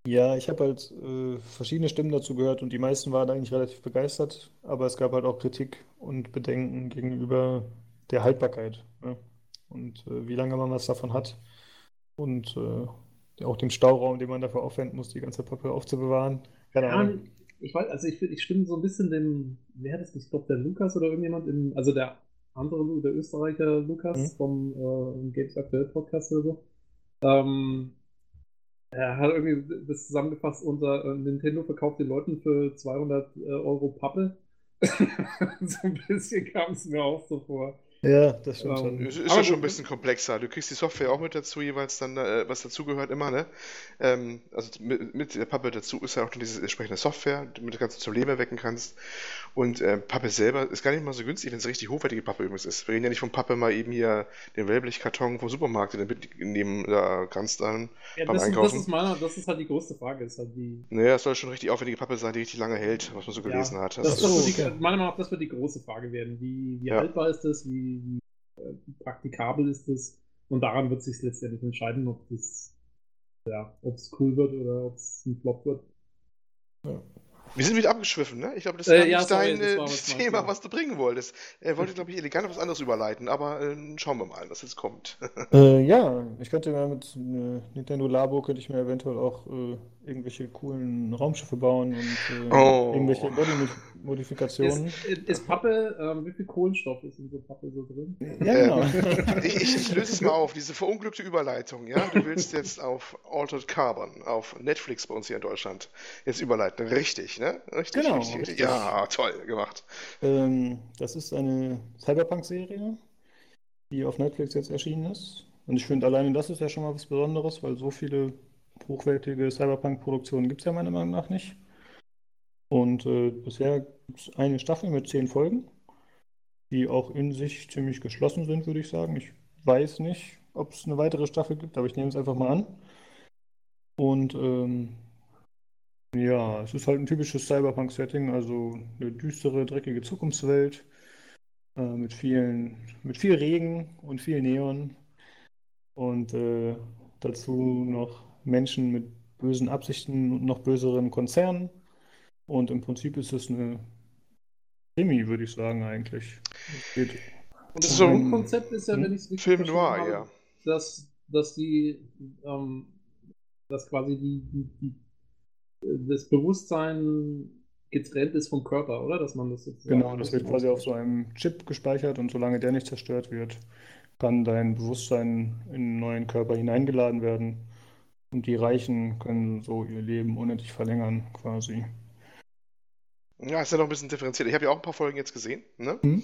Ja, ich habe halt äh, verschiedene Stimmen dazu gehört und die meisten waren eigentlich relativ begeistert, aber es gab halt auch Kritik und Bedenken gegenüber der Haltbarkeit, ne? Und äh, wie lange man was davon hat und äh, auch dem Stauraum, den man dafür aufwenden muss, die ganze Pappe aufzubewahren. Keine Ja, Ahnung. ich weiß, also ich, ich stimme so ein bisschen dem, wer hat das nicht, ich glaube der Lukas oder irgendjemand, im, also der andere, der Österreicher Lukas Mhm. vom äh, Games Aktuell Podcast oder so, ähm, er hat irgendwie das zusammengefasst unter äh, Nintendo verkauft den Leuten für 200 äh, Euro Pappe. so ein bisschen kam es mir auch so vor. Ja, das stimmt Ähm, schon. Es ist ja schon ein bisschen komplexer. Du kriegst die Software auch mit dazu, jeweils dann, äh, was dazugehört immer, ne? Ähm, also mit, mit der Pappe dazu ist ja auch dann diese entsprechende Software, damit du das Ganze zum Leben erwecken kannst. Und äh, Pappe selber ist gar nicht mal so günstig, wenn es richtig hochwertige Pappe übrigens ist. Wir reden ja nicht von Pappe mal eben hier den Wellblechkarton vom Supermarkt, den du mitnehmen da kannst dann. Ja, Beim das, ist, das Einkaufen? ist meiner, das ist halt die größte Frage, ist halt die. Naja, es soll schon richtig aufwendige Pappe sein, die richtig lange hält, was man so gelesen hat. Das, Ach das, so, wird die, meiner Meinung nach, das wird die große Frage werden. Wie, wie Ja. haltbar ist das? Wie, wie äh, praktikabel ist das? Und daran wird sich letztendlich entscheiden, ob das, ja, ob es cool wird oder ob es ein Flop wird. Ja. Wir sind wieder abgeschwiffen, ne? Ich glaube, das ist äh, ja, nicht dein äh, Thema, was du bringen wolltest. Er wollte, glaube ich, elegant was anderes überleiten, aber äh, schauen wir mal, was jetzt kommt. Äh, ja, ich könnte mir mit äh, Nintendo Labo könnte ich mir eventuell auch äh, irgendwelche coolen Raumschiffe bauen und oh. irgendwelche Body-Modifikationen. Ist, ist, Pappe, ähm, wie viel Kohlenstoff ist in so Pappe so drin? Ja, genau. Ähm, ich, ich, löse es mal auf, diese verunglückte Überleitung, ja? Du willst jetzt auf Altered Carbon, auf Netflix bei uns hier in Deutschland, jetzt überleiten. Richtig, ne? Richtig, genau, richtig, richtig. Ja, toll gemacht. Ähm, das ist eine Cyberpunk-Serie, die auf Netflix jetzt erschienen ist. Und ich finde, alleine das ist ja schon mal was Besonderes, weil so viele hochwertige Cyberpunk-Produktionen gibt es ja meiner Meinung nach nicht. Und äh, bisher gibt es eine Staffel mit zehn Folgen, die auch in sich ziemlich geschlossen sind, würde ich sagen. Ich weiß nicht, ob es eine weitere Staffel gibt, aber ich nehme es einfach mal an. Und ähm, ja, es ist halt ein typisches Cyberpunk-Setting, also eine düstere, dreckige Zukunftswelt äh, mit vielen, mit viel Regen und viel Neon und äh, dazu noch Menschen mit bösen Absichten und noch böseren Konzernen. Und im Prinzip ist es eine Krimi, würde ich sagen, eigentlich. und das so Grundkonzept ist ja, wenn ich es richtig Film noir, habe, ja. dass, dass die, ähm, dass quasi die, die, die das Bewusstsein getrennt ist vom Körper, oder? Dass man das Genau, das wird quasi auf so einem Chip gespeichert und solange der nicht zerstört wird, kann dein Bewusstsein in einen neuen Körper hineingeladen werden. Und die Reichen können so ihr Leben unendlich verlängern, quasi. Ja, ist ja noch ein bisschen differenziert. Ich habe ja auch ein paar Folgen jetzt gesehen. Ne? Mhm.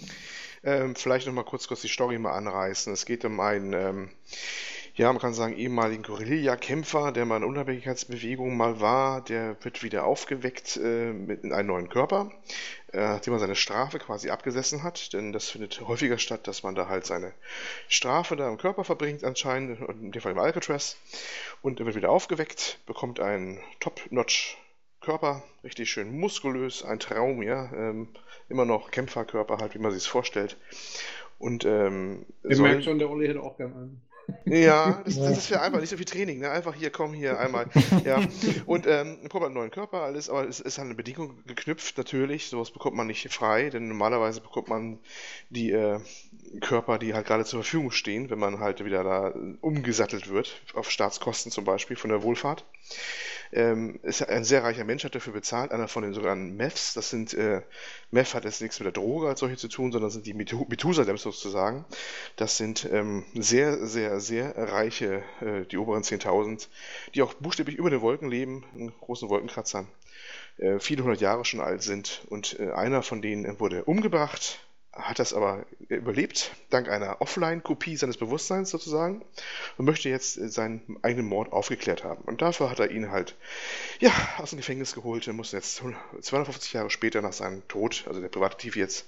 Ähm, vielleicht noch mal kurz, kurz die Story mal anreißen. Es geht um einen ähm, ja, man kann sagen, ehemaligen Guerilla-Kämpfer, der mal in Unabhängigkeitsbewegung mal war, der wird wieder aufgeweckt äh, mit in einen neuen Körper, äh, nachdem er seine Strafe quasi abgesessen hat. Denn das findet häufiger statt, dass man da halt seine Strafe da im Körper verbringt, anscheinend, in dem Fall im Alcatraz. Und er wird wieder aufgeweckt, bekommt einen Top-Notch Körper, richtig schön muskulös, ein Traum, ja. Ähm, immer noch Kämpferkörper, halt, wie man sich es vorstellt. Und ähm, Ihr merkt schon, der Olli hätte auch gerne einen. Ja, das, das ist für einfach nicht so viel Training, ne? Einfach hier, komm hier einmal. Ja. Und ähm, bekommt einen neuen Körper, alles, aber es ist an eine Bedingung geknüpft, natürlich. Sowas bekommt man nicht frei, denn normalerweise bekommt man die äh, Körper, die halt gerade zur Verfügung stehen, wenn man halt wieder da umgesattelt wird, auf Staatskosten zum Beispiel von der Wohlfahrt. Ähm, ist ein sehr reicher Mensch, hat dafür bezahlt, einer von den sogenannten Meths. Das sind, äh, Meth hat jetzt nichts mit der Droge als solche zu tun, sondern sind die Methusalem sozusagen. Das sind ähm, sehr, sehr, sehr reiche, äh, die oberen 10.000, die auch buchstäblich über den Wolken leben, in großen Wolkenkratzern, äh, viele hundert Jahre schon alt sind. Und äh, einer von denen wurde umgebracht, hat das aber überlebt, dank einer Offline-Kopie seines Bewusstseins sozusagen, und möchte jetzt äh, seinen eigenen Mord aufgeklärt haben. Und dafür hat er ihn halt, ja, aus dem Gefängnis geholt und muss jetzt 250 Jahre später nach seinem Tod, also der Privatdetektiv jetzt,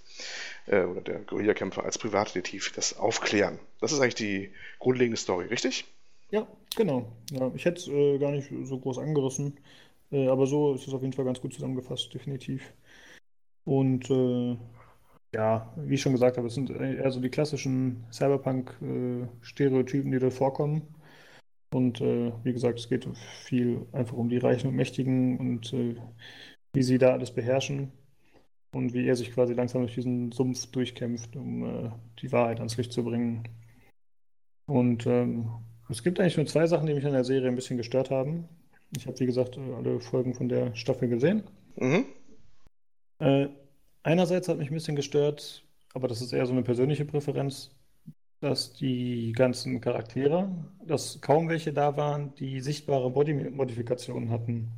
äh, oder der Guerillakämpfer als Privatdetektiv, das aufklären. Das ist eigentlich die grundlegende Story, richtig? Ja, genau. Ja, ich hätte es äh, gar nicht so groß angerissen, äh, aber so ist es auf jeden Fall ganz gut zusammengefasst, definitiv. Und äh, ja, wie ich schon gesagt habe, es sind eher so die klassischen Cyberpunk-Stereotypen, die da vorkommen. Und äh, wie gesagt, es geht viel einfach um die Reichen und Mächtigen und äh, wie sie da alles beherrschen und wie er sich quasi langsam durch diesen Sumpf durchkämpft, um äh, die Wahrheit ans Licht zu bringen. Und ähm, es gibt eigentlich nur zwei Sachen, die mich an der Serie ein bisschen gestört haben. Ich habe, wie gesagt, alle Folgen von der Staffel gesehen. Mhm. Einerseits hat mich ein bisschen gestört, aber das ist eher so eine persönliche Präferenz, dass die ganzen Charaktere, dass kaum welche da waren, die sichtbare Body-Modifikationen hatten.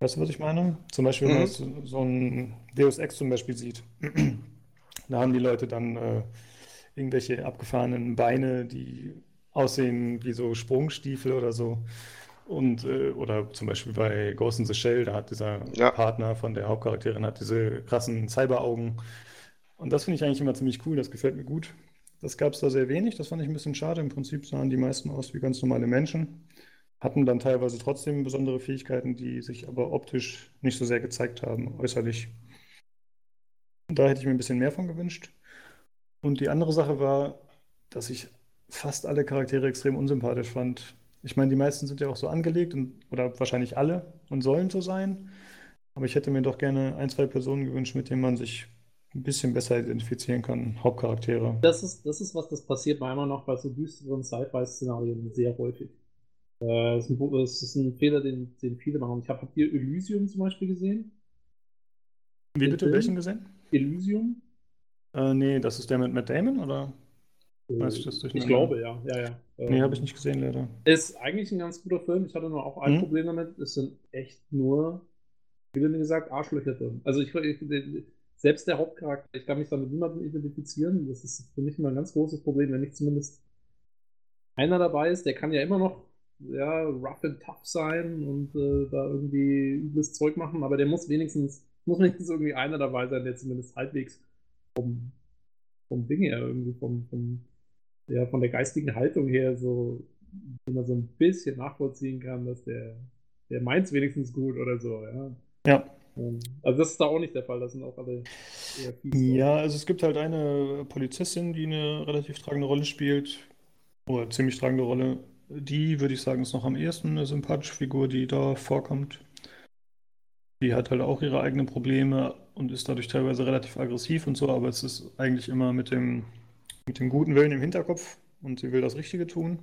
Weißt du, was ich meine? Zum Beispiel, wenn man mhm. so ein Deus Ex zum Beispiel sieht. da haben die Leute dann äh, irgendwelche abgefahrenen Beine, die aussehen wie so Sprungstiefel oder so. Und, äh, oder zum Beispiel bei Ghost in the Shell, da hat dieser ja. Partner von der Hauptcharakterin hat diese krassen Cyberaugen. Und das finde ich eigentlich immer ziemlich cool, das gefällt mir gut. Das gab es da sehr wenig, das fand ich ein bisschen schade. Im Prinzip sahen die meisten aus wie ganz normale Menschen, hatten dann teilweise trotzdem besondere Fähigkeiten, die sich aber optisch nicht so sehr gezeigt haben, äußerlich. Da hätte ich mir ein bisschen mehr von gewünscht. Und die andere Sache war, dass ich fast alle Charaktere extrem unsympathisch fand. Ich meine, die meisten sind ja auch so angelegt und, oder wahrscheinlich alle und sollen so sein. Aber ich hätte mir doch gerne ein, zwei Personen gewünscht, mit denen man sich ein bisschen besser identifizieren kann, Hauptcharaktere. Das ist, das ist was, das passiert meiner Meinung nach bei so düsteren Sci-Fi-Szenarien sehr häufig. Äh, das, ist ein, das, ist ein, Fehler, den, den viele machen. Ich habe habt ihr Elysium zum Beispiel gesehen? Wie bitte? Film? Welchen gesehen? Elysium? Äh, nee, das ist der mit Matt Damon, oder? Weiß ich das Ich glaube, ja. ja, ja. Nee, habe ich nicht gesehen, leider. Ist eigentlich ein ganz guter Film. Ich hatte nur auch ein hm? Problem damit. Es sind echt nur, wie gesagt, Arschlöcher drin. Also ich, ich selbst der Hauptcharakter, ich kann mich da mit niemandem identifizieren. Das ist für mich immer ein ganz großes Problem, wenn nicht zumindest einer dabei ist, der kann ja immer noch ja, rough and tough sein und äh, da irgendwie übles Zeug machen, aber der muss wenigstens, muss wenigstens irgendwie einer dabei sein, der zumindest halbwegs vom, vom Ding her, irgendwie vom, vom, ja, von der geistigen Haltung her so, wie man so ein bisschen nachvollziehen kann, dass der, der meint es wenigstens gut oder so, ja. Ja. Ähm, also das ist da auch nicht der Fall, das sind auch alle eher fies. Ja, also es gibt halt eine Polizistin, die eine relativ tragende Rolle spielt, oder ziemlich tragende Rolle. Die, würde ich sagen, ist noch am ehesten eine sympathische Figur, die da vorkommt. Die hat halt auch ihre eigenen Probleme und ist dadurch teilweise relativ aggressiv und so, aber es ist eigentlich immer mit dem, mit dem guten Willen im Hinterkopf und sie will das Richtige tun.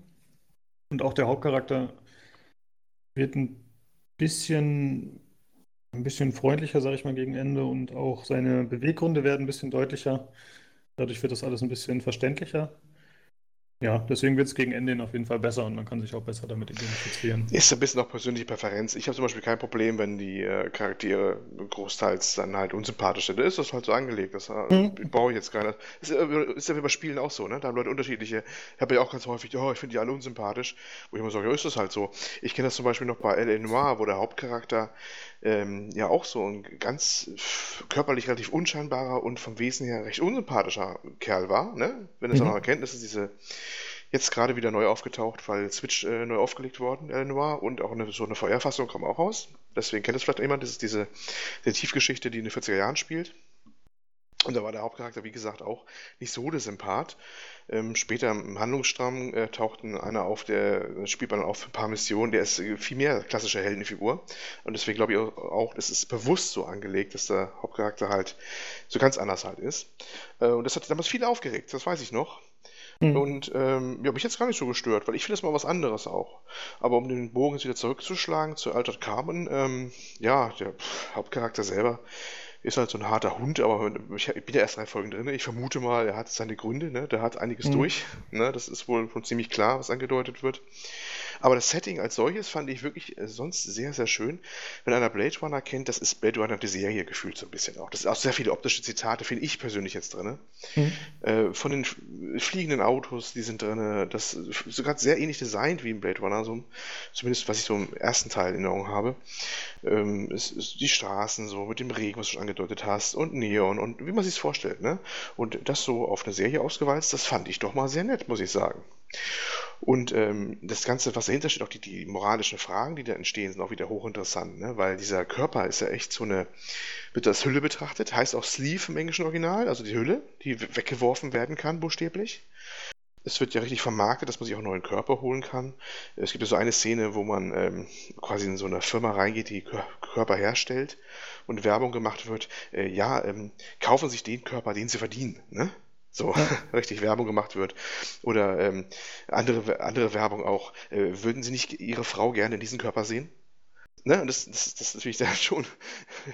Und auch der Hauptcharakter wird ein bisschen ein bisschen freundlicher, sage ich mal, gegen Ende und auch seine Beweggründe werden ein bisschen deutlicher. Dadurch wird das alles ein bisschen verständlicher. Ja, deswegen wird es gegen Ende auf jeden Fall besser und man kann sich auch besser damit identifizieren. Ist ein bisschen auch persönliche Präferenz. Ich habe zum Beispiel kein Problem, wenn die äh, Charaktere großteils dann halt unsympathisch sind. Da ist das halt so angelegt. Das äh, mhm. brauche ich jetzt gar Ist, äh, ist ja wie bei Spielen auch so, ne? Da haben Leute unterschiedliche. Ich habe ja auch ganz häufig, oh, ich finde die alle unsympathisch. Wo ich immer sage, ja, ist das halt so. Ich kenne das zum Beispiel noch bei L.A. Noir, wo der Hauptcharakter ähm, ja auch so ein ganz körperlich relativ unscheinbarer und vom Wesen her recht unsympathischer Kerl war, ne? Wenn es mhm. auch noch erkennt, ist diese jetzt gerade wieder neu aufgetaucht, weil Switch äh, neu aufgelegt worden, Eleanor, und auch eine, so eine VR-Fassung kam auch raus. Deswegen kennt es vielleicht jemand, das ist diese Detektivgeschichte, die in den 40er Jahren spielt. Und da war der Hauptcharakter, wie gesagt, auch nicht so der Sympath. Ähm, später im Handlungsstrang äh, taucht einer auf, der spielt man auf ein paar Missionen, der ist äh, viel mehr klassische Heldenfigur. Und deswegen glaube ich auch, es ist bewusst so angelegt, dass der Hauptcharakter halt so ganz anders halt ist. Äh, und das hat damals viele aufgeregt, das weiß ich noch. Mhm. Und ähm, ja, mich jetzt gar nicht so gestört, weil ich finde das mal was anderes auch. Aber um den Bogen jetzt wieder zurückzuschlagen zu Altered Carmen, ähm, ja, der Hauptcharakter selber ist halt so ein harter Hund, aber ich bin ja erst drei Folgen drin. Ich vermute mal, er hat seine Gründe, ne? Der hat einiges mhm. durch. Ne? Das ist wohl schon ziemlich klar, was angedeutet wird. Aber das Setting als solches fand ich wirklich äh, sonst sehr, sehr schön. Wenn einer Blade Runner kennt, das ist Blade Runner die Serie gefühlt so ein bisschen auch. Das ist auch sehr viele optische Zitate, finde ich persönlich jetzt drin. Mhm. Äh, von den fliegenden Autos, die sind drin, das sogar sehr ähnlich designt wie im Blade Runner, so, zumindest was ich so im ersten Teil in Erinnerung habe. Ähm, es, es, die Straßen so mit dem Regen, was du schon angedeutet hast, und Neon und wie man sich es vorstellt. Ne? Und das so auf eine Serie ausgewalzt, das fand ich doch mal sehr nett, muss ich sagen. Und ähm, das Ganze, was dahinter steht, auch die, die moralischen Fragen, die da entstehen, sind auch wieder hochinteressant, ne? weil dieser Körper ist ja echt so eine, wird als Hülle betrachtet, heißt auch Sleeve im englischen Original, also die Hülle, die weggeworfen werden kann, buchstäblich. Es wird ja richtig vermarktet, dass man sich auch einen neuen Körper holen kann. Es gibt ja so eine Szene, wo man ähm, quasi in so eine Firma reingeht, die Körper herstellt und Werbung gemacht wird. Äh, ja, ähm, kaufen sich den Körper, den sie verdienen. Ne? So ja. richtig Werbung gemacht wird. Oder ähm, andere, andere Werbung auch. Äh, würden Sie nicht Ihre Frau gerne in diesem Körper sehen? Ne? Und das, das, das ist natürlich dann schon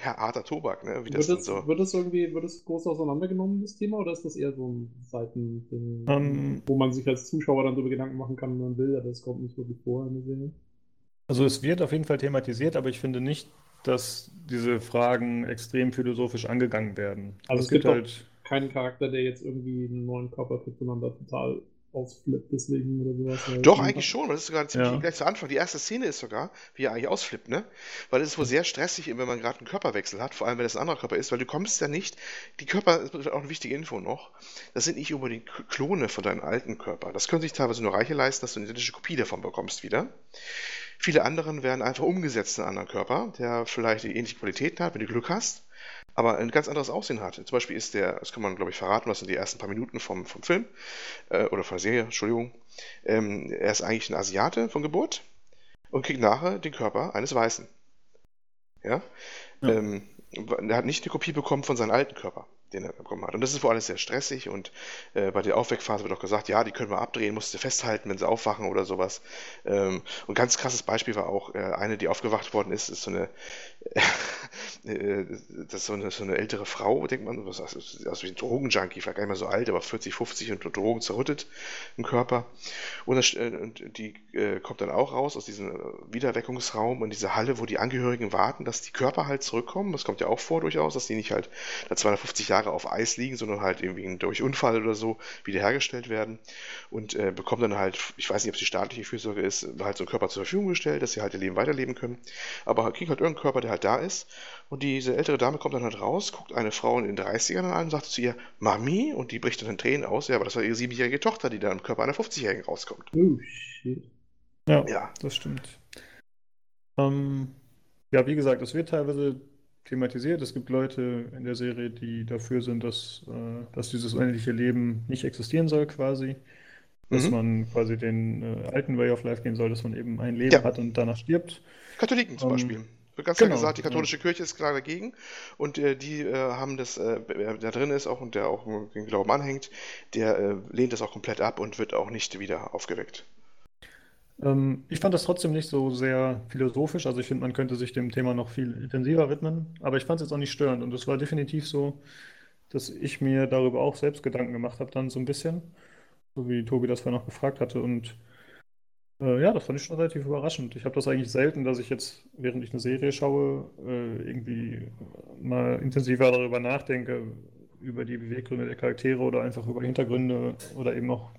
ja, harter Tobak, ne? Wie das wird, das, so. wird das irgendwie, wird das groß auseinandergenommen, das Thema, oder ist das eher so ein Seitending, um, ähm. wo man sich als Zuschauer dann darüber Gedanken machen kann, wenn man will, aber das kommt nicht wirklich vor in der Serie? Also es wird auf jeden Fall thematisiert, aber ich finde nicht, dass diese Fragen extrem philosophisch angegangen werden. Also es, es gibt halt keinen Charakter, der jetzt irgendwie einen neuen Körper kriegt, sondern da total ausflippt deswegen oder sowas. Doch, eigentlich schon, das ist sogar ziemlich ja. gleich zu Anfang. Die erste Szene ist sogar, wie er eigentlich ausflippt, ne? Weil es ist wohl sehr stressig, wenn man gerade einen Körperwechsel hat, vor allem wenn es ein anderer Körper ist, weil du kommst ja nicht, die Körper, das ist auch eine wichtige Info noch, das sind nicht unbedingt Klone von deinem alten Körper. Das können sich teilweise nur Reiche leisten, dass du eine identische Kopie davon bekommst wieder. Viele anderen werden einfach umgesetzt in einen anderen Körper, der vielleicht die ähnliche Qualitäten hat, wenn du Glück hast. Aber ein ganz anderes Aussehen hat. Zum Beispiel ist der, das kann man glaube ich verraten, das sind die ersten paar Minuten vom, vom Film äh, oder von der Serie, Entschuldigung. Ähm, er ist eigentlich ein Asiate von Geburt und kriegt nachher den Körper eines Weißen. Ja. ja. Ähm, er hat nicht eine Kopie bekommen von seinem alten Körper den er bekommen hat. Und das ist wohl alles sehr stressig und äh, bei der Aufweckphase wird auch gesagt, ja, die können wir abdrehen, musst du festhalten, wenn sie aufwachen oder sowas. Ähm, und ganz krasses Beispiel war auch, äh, eine, die aufgewacht worden ist, ist so eine, äh, das ist so eine, so eine ältere Frau, denkt man, was also wie ein Drogenjunkie, vielleicht gar nicht mehr so alt, aber 40, 50 und Drogen zerrüttet im Körper. Und, das, äh, und die äh, kommt dann auch raus aus diesem Wiederweckungsraum in diese Halle, wo die Angehörigen warten, dass die Körper halt zurückkommen. Das kommt ja auch vor durchaus, dass die nicht halt da 250 Jahre Jahre auf Eis liegen, sondern halt irgendwie durch Unfall oder so wiederhergestellt werden und äh, bekommen dann halt, ich weiß nicht, ob es die staatliche Fürsorge ist, halt so einen Körper zur Verfügung gestellt, dass sie halt ihr Leben weiterleben können, aber kriegen halt irgendeinen Körper, der halt da ist und diese ältere Dame kommt dann halt raus, guckt eine Frau in den 30ern an und sagt zu ihr, Mami, und die bricht dann in Tränen aus, ja, aber das war ihre siebenjährige Tochter, die da im Körper einer 50-Jährigen rauskommt. Oh, shit. Ja, ja, das stimmt. Ähm, ja, wie gesagt, es wird teilweise thematisiert. Es gibt Leute in der Serie, die dafür sind, dass, äh, dass dieses unendliche Leben nicht existieren soll, quasi. Dass mhm. man quasi den äh, alten Way of Life gehen soll, dass man eben ein Leben ja. hat und danach stirbt. Katholiken zum ähm, Beispiel. Wird ganz genau, klar gesagt, die katholische ja. Kirche ist klar dagegen und äh, die äh, haben das, äh, wer da drin ist auch und der auch den Glauben anhängt, der äh, lehnt das auch komplett ab und wird auch nicht wieder aufgeweckt. Ähm, ich fand das trotzdem nicht so sehr philosophisch. Also ich finde, man könnte sich dem Thema noch viel intensiver widmen. Aber ich fand es jetzt auch nicht störend. Und es war definitiv so, dass ich mir darüber auch selbst Gedanken gemacht habe, dann so ein bisschen. So wie Tobi das vorher noch gefragt hatte. Und äh, ja, das fand ich schon relativ überraschend. Ich habe das eigentlich selten, dass ich jetzt, während ich eine Serie schaue, äh, irgendwie mal intensiver darüber nachdenke, über die Beweggründe der Charaktere oder einfach über Hintergründe oder eben auch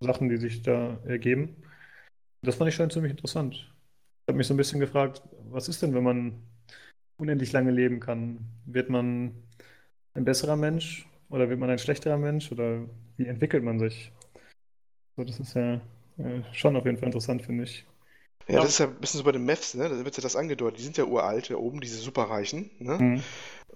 Sachen, die sich da ergeben. Das fand ich schon ziemlich interessant. Ich habe mich so ein bisschen gefragt, was ist denn, wenn man unendlich lange leben kann? Wird man ein besserer Mensch oder wird man ein schlechterer Mensch oder wie entwickelt man sich? So, das ist ja äh, schon auf jeden Fall interessant, finde ich. Ja, das ist ja ein bisschen so bei den Mavs, ne? Da wird ja das angedeutet. Die sind ja uralt, da oben, diese Superreichen, ne? Mhm.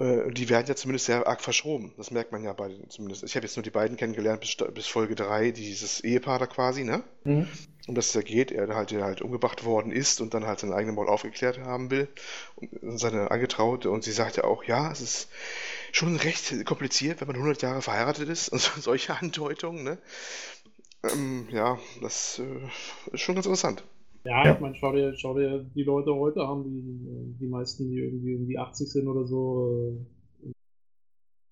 Äh, die werden ja zumindest sehr arg verschroben. Das merkt man ja bei den, zumindest. Ich habe jetzt nur die beiden kennengelernt bis, bis Folge 3, dieses Ehepaar da quasi, ne? Mhm. Um das es da geht, er halt, der halt umgebracht worden ist und dann halt seinen eigenen Mord aufgeklärt haben will. Und seine Angetraute. Und sie sagt ja auch, ja, es ist schon recht kompliziert, wenn man 100 Jahre verheiratet ist und solche Andeutungen, ne? Ähm, ja, das äh, ist schon ganz interessant. Ja, ja. ich meine, schau dir, schau dir die Leute heute an, die, die meisten, die irgendwie um die 80 sind oder so, äh,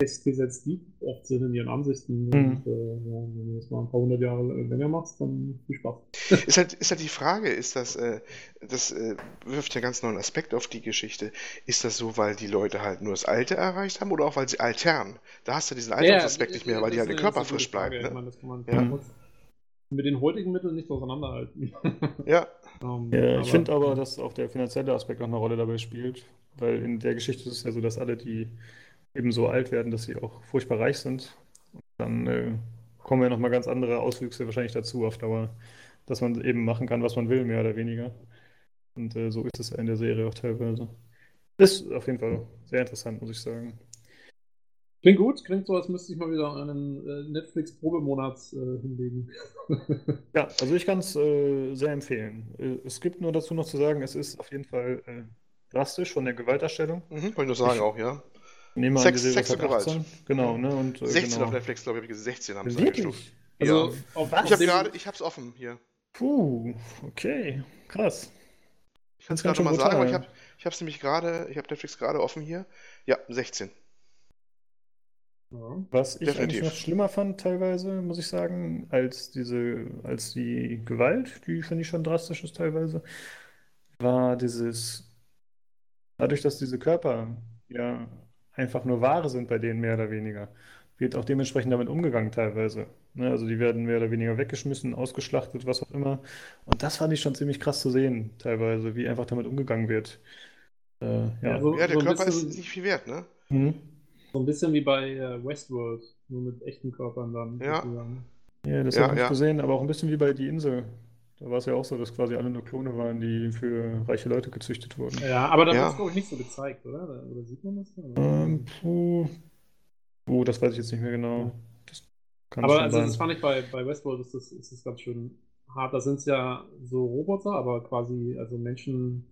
festgesetzt die oft sind in ihren Ansichten. Mhm. Und äh, ja, wenn du das mal ein paar hundert Jahre länger machst, dann viel Spaß. Ist halt, ist halt die Frage, ist das, äh, das äh, wirft ja ganz neuen Aspekt auf die Geschichte. Ist das so, weil die Leute halt nur das Alte erreicht haben oder auch weil sie altern? Da hast du diesen Altersaspekt ja, nicht mehr, weil die halt der Körper frisch bleibt. Ne? Ich meine, das kann man ja mit den heutigen Mitteln nicht auseinanderhalten. ja. Um, ähm, ja ich finde aber, dass auch der finanzielle Aspekt noch eine Rolle dabei spielt, weil in der Geschichte ist es ja so, dass alle, die eben so alt werden, dass sie auch furchtbar reich sind, und dann äh, kommen ja nochmal ganz andere Auswüchse wahrscheinlich dazu auf Dauer, dass man eben machen kann, was man will, mehr oder weniger. Und äh, so ist es ja in der Serie auch teilweise. Ist auf jeden Fall sehr interessant, muss ich sagen. Klingt gut, klingt so, als müsste ich mal wieder einen äh, Netflix-Probemonat äh, hinlegen. ja, also ich kann es äh, sehr empfehlen. Äh, es gibt nur dazu noch zu sagen, es ist auf jeden Fall äh, drastisch von der Gewalterstellung. Mhm, wollte ich nur sagen ich auch, ja. Nehme an, Sex, Sex und Gewalt. Genau, ne? Und, 16 genau. auf Netflix, glaube ich, 16 haben sie Wirklich? Also, ja. Auf, ich habe gerade, ich habe es offen hier. Puh, okay, krass. Ich kann es gerade mal sagen, aber ich habe es nämlich gerade, ich habe Netflix gerade offen hier. Ja, 16. Was ich Definitiv. eigentlich noch schlimmer fand, teilweise, muss ich sagen, als diese, als die Gewalt, die finde ich schon drastisch ist teilweise, war dieses, dadurch, dass diese Körper ja einfach nur Ware sind bei denen mehr oder weniger, wird auch dementsprechend damit umgegangen teilweise. Ne? Also die werden mehr oder weniger weggeschmissen, ausgeschlachtet, was auch immer. Und das fand ich schon ziemlich krass zu sehen, teilweise, wie einfach damit umgegangen wird. Äh, ja. Ja, ja, der so Körper ist nicht viel wert, ne? Mhm. So ein bisschen wie bei äh, Westworld, nur mit echten Körpern dann. Ja. Ja, das ja, habe ich ja. gesehen, aber auch ein bisschen wie bei Die Insel. Da war es ja auch so, dass quasi alle nur Klone waren, die für reiche Leute gezüchtet wurden. Ja, aber da Ja. wird es, glaube ich, nicht so gezeigt, oder? Oder sieht man das da? Ähm, puh. Oh, das weiß ich jetzt nicht mehr genau. Das kann Aber also sein. das fand ich bei, bei Westworld ist das, ist das ganz schön hart. Da sind es ja so Roboter, aber quasi also Menschen,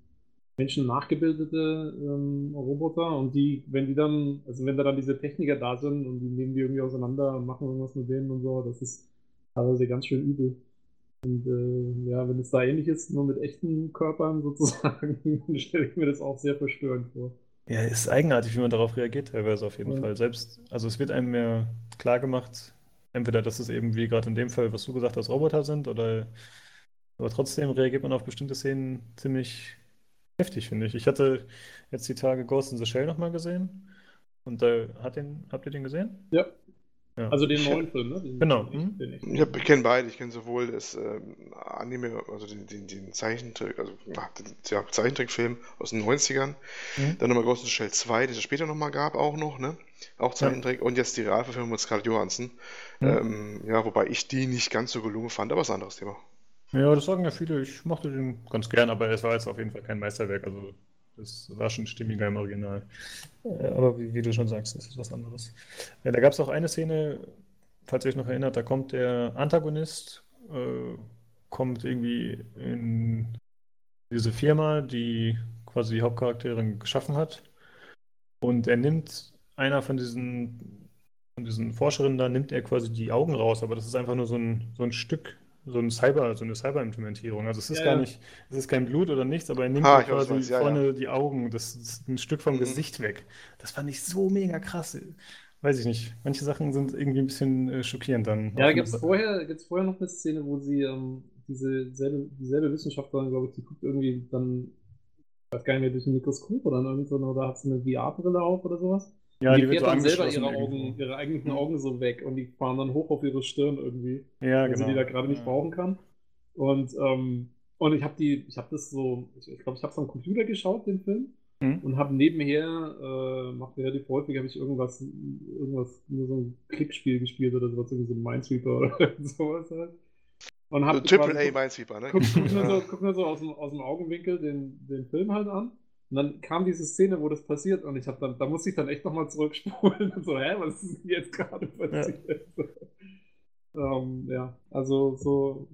Menschen nachgebildete ähm, Roboter und die, wenn die dann, also wenn da dann diese Techniker da sind und die nehmen die irgendwie auseinander und machen irgendwas mit denen und so, das ist teilweise ganz schön übel. Und äh, ja, wenn es da ähnlich ist, nur mit echten Körpern sozusagen, dann stelle ich mir das auch sehr verstörend vor. Ja, es ist eigenartig, wie man darauf reagiert, teilweise auf jeden Ja. Fall. Selbst, also es wird einem ja klar gemacht, entweder, dass es eben wie gerade in dem Fall, was du gesagt hast, Roboter sind, oder aber trotzdem reagiert man auf bestimmte Szenen ziemlich heftig, finde ich. Ich hatte jetzt die Tage Ghost in the Shell nochmal gesehen und da hat den, habt ihr den gesehen? Ja, Ja. also den neuen Film, ne? Den, Genau, Den, mhm. Ich, ich kenne beide. Ich kenne sowohl das ähm, Anime, also den, den, den Zeichentrick, also den ja, Zeichentrickfilm aus den 90ern. Mhm. Dann nochmal Ghost in the Shell 2, den es später nochmal gab, auch noch, ne? Auch Zeichentrick. Und jetzt die Realverfilmung mit Scarlett Johansson. Mhm. Ähm, ja, wobei ich die nicht ganz so gelungen fand, aber ist ein anderes Thema. Ja, das sagen ja viele. Ich mochte den ganz gern, aber es war jetzt auf jeden Fall kein Meisterwerk. Also, es war schon stimmiger im Original. Äh, Aber wie, wie du schon sagst, das ist was anderes. Ja, da gab es auch eine Szene, falls ihr euch noch erinnert, da kommt der Antagonist, äh, kommt irgendwie in diese Firma, die quasi die Hauptcharakterin geschaffen hat. Und er nimmt einer von diesen, diesen Forscherinnen da, nimmt er quasi die Augen raus, aber das ist einfach nur so ein, so ein Stück, so ein Cyber, so eine Cyber-Implementierung. Also es ist Ja, gar ja. nicht, es ist kein Blut oder nichts, aber er nimmt Ah, weiß, was du quasi meinst. Ja, vorne die Augen, das ist ein Stück vom Mhm. Gesicht weg. Das fand ich so mega krass. Weiß ich nicht. Manche Sachen sind irgendwie ein bisschen äh, schockierend dann. Ja, gibt es vorher, gibt's vorher noch eine Szene, wo sie ähm, diese selbe, dieselbe Wissenschaftlerin, glaube ich, die guckt irgendwie dann, ich weiß gar nicht mehr, durch ein Mikroskop oder irgend so, oder hat sie eine VR-Brille auf oder sowas. Ja, die, die wird so dann selber ihre Augen, ihre Mhm. Augen so weg und die fahren dann hoch auf ihre Stirn irgendwie, Ja, weil sie genau. die da gerade nicht Ja. brauchen kann. Und, ähm, und ich habe die, ich habe das so, ich glaube, ich, glaub, ich habe es am Computer geschaut, den Film. Mhm. Und habe nebenher, äh, macht relativ häufig, habe ich irgendwas, irgendwas, nur so ein Klickspiel gespielt oder sowas, irgendwie so ein Minesweeper oder sowas halt. Und hab Triple quasi- A Minesweeper, ne? guck, guck, nur so, guck nur so aus dem, aus dem Augenwinkel den, den Film halt an. Und dann kam diese Szene, wo das passiert, und ich habe dann, da musste ich dann echt nochmal zurückspulen und so, hä, was ist denn jetzt gerade passiert? ähm, ja, also so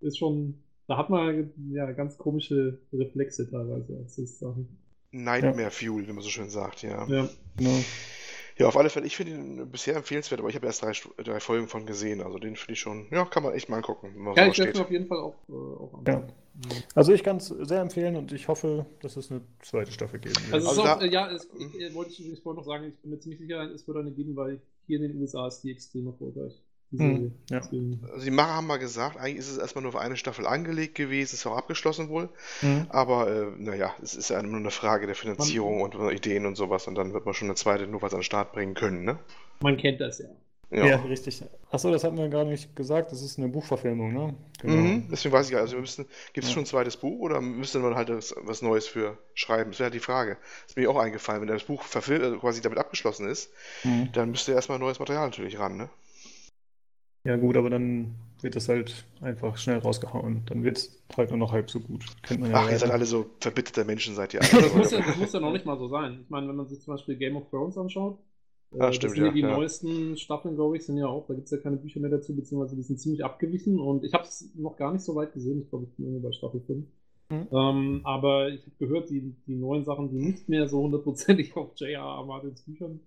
ist schon, da hat man ja ganz komische Reflexe teilweise Sachen. Nightmare Fuel, wie man so schön sagt, ja. Ja. Genau. Ja, auf alle Fälle, ich finde ihn bisher empfehlenswert, aber ich habe erst drei, drei Folgen von gesehen. Also den finde ich schon, ja, kann man echt mal angucken, wenn man Ja, so ich werde auf jeden Fall auch, äh, auch Ja. anschauen. Also ich kann es sehr empfehlen und ich hoffe, dass es eine zweite Staffel geben wird. Also, Also auch, da- äh, ja, es, ich, äh, wollte ich übrigens vorhin noch sagen, ich bin mir ziemlich sicher, es wird eine geben, weil hier in den USA ist die extrem erfolgreich. Die Hm, ja. Also die Macher haben mal gesagt, eigentlich ist es erstmal nur für eine Staffel angelegt gewesen, ist auch abgeschlossen wohl. Mhm. Aber äh, naja, es ist ja nur eine Frage der Finanzierung und äh, Ideen und sowas und dann wird man schon eine zweite nur was an den Start bringen können, ne? Man kennt das ja. Ja. Ja, richtig. Achso, das hatten wir gar nicht gesagt. Das ist eine Buchverfilmung, ne? Genau. Mhm, deswegen weiß ich gar nicht, also wir müssen, gibt es Ja. schon ein zweites Buch oder müsste man halt das, was Neues für schreiben? Das wäre halt die Frage. ist mir auch eingefallen, wenn das Buch verfil also quasi damit abgeschlossen ist, Mhm. dann müsste erstmal neues Material natürlich ran, ne? Ja, gut, aber dann wird es halt einfach schnell rausgehauen. Dann wird es halt nur noch halb so gut. Kennt man ja Ach, ihr seid alle so verbitterte Menschen, seid ihr Das muss, alle. ja, das muss ja noch nicht mal so sein. Ich meine, wenn man sich zum Beispiel Game of Thrones anschaut, äh, Ah, das stimmt, sind ja ja, die ja. neuesten Staffeln, glaube ich, sind ja auch, da gibt es ja keine Bücher mehr dazu, beziehungsweise die sind ziemlich abgewichen und ich habe es noch gar nicht so weit gesehen, ich glaube, ich bin irgendwie bei Staffel 5. Mhm. Ähm, aber ich habe gehört, die, die neuen Sachen, die nicht mehr so hundertprozentig auf J.R.R. Martins Büchern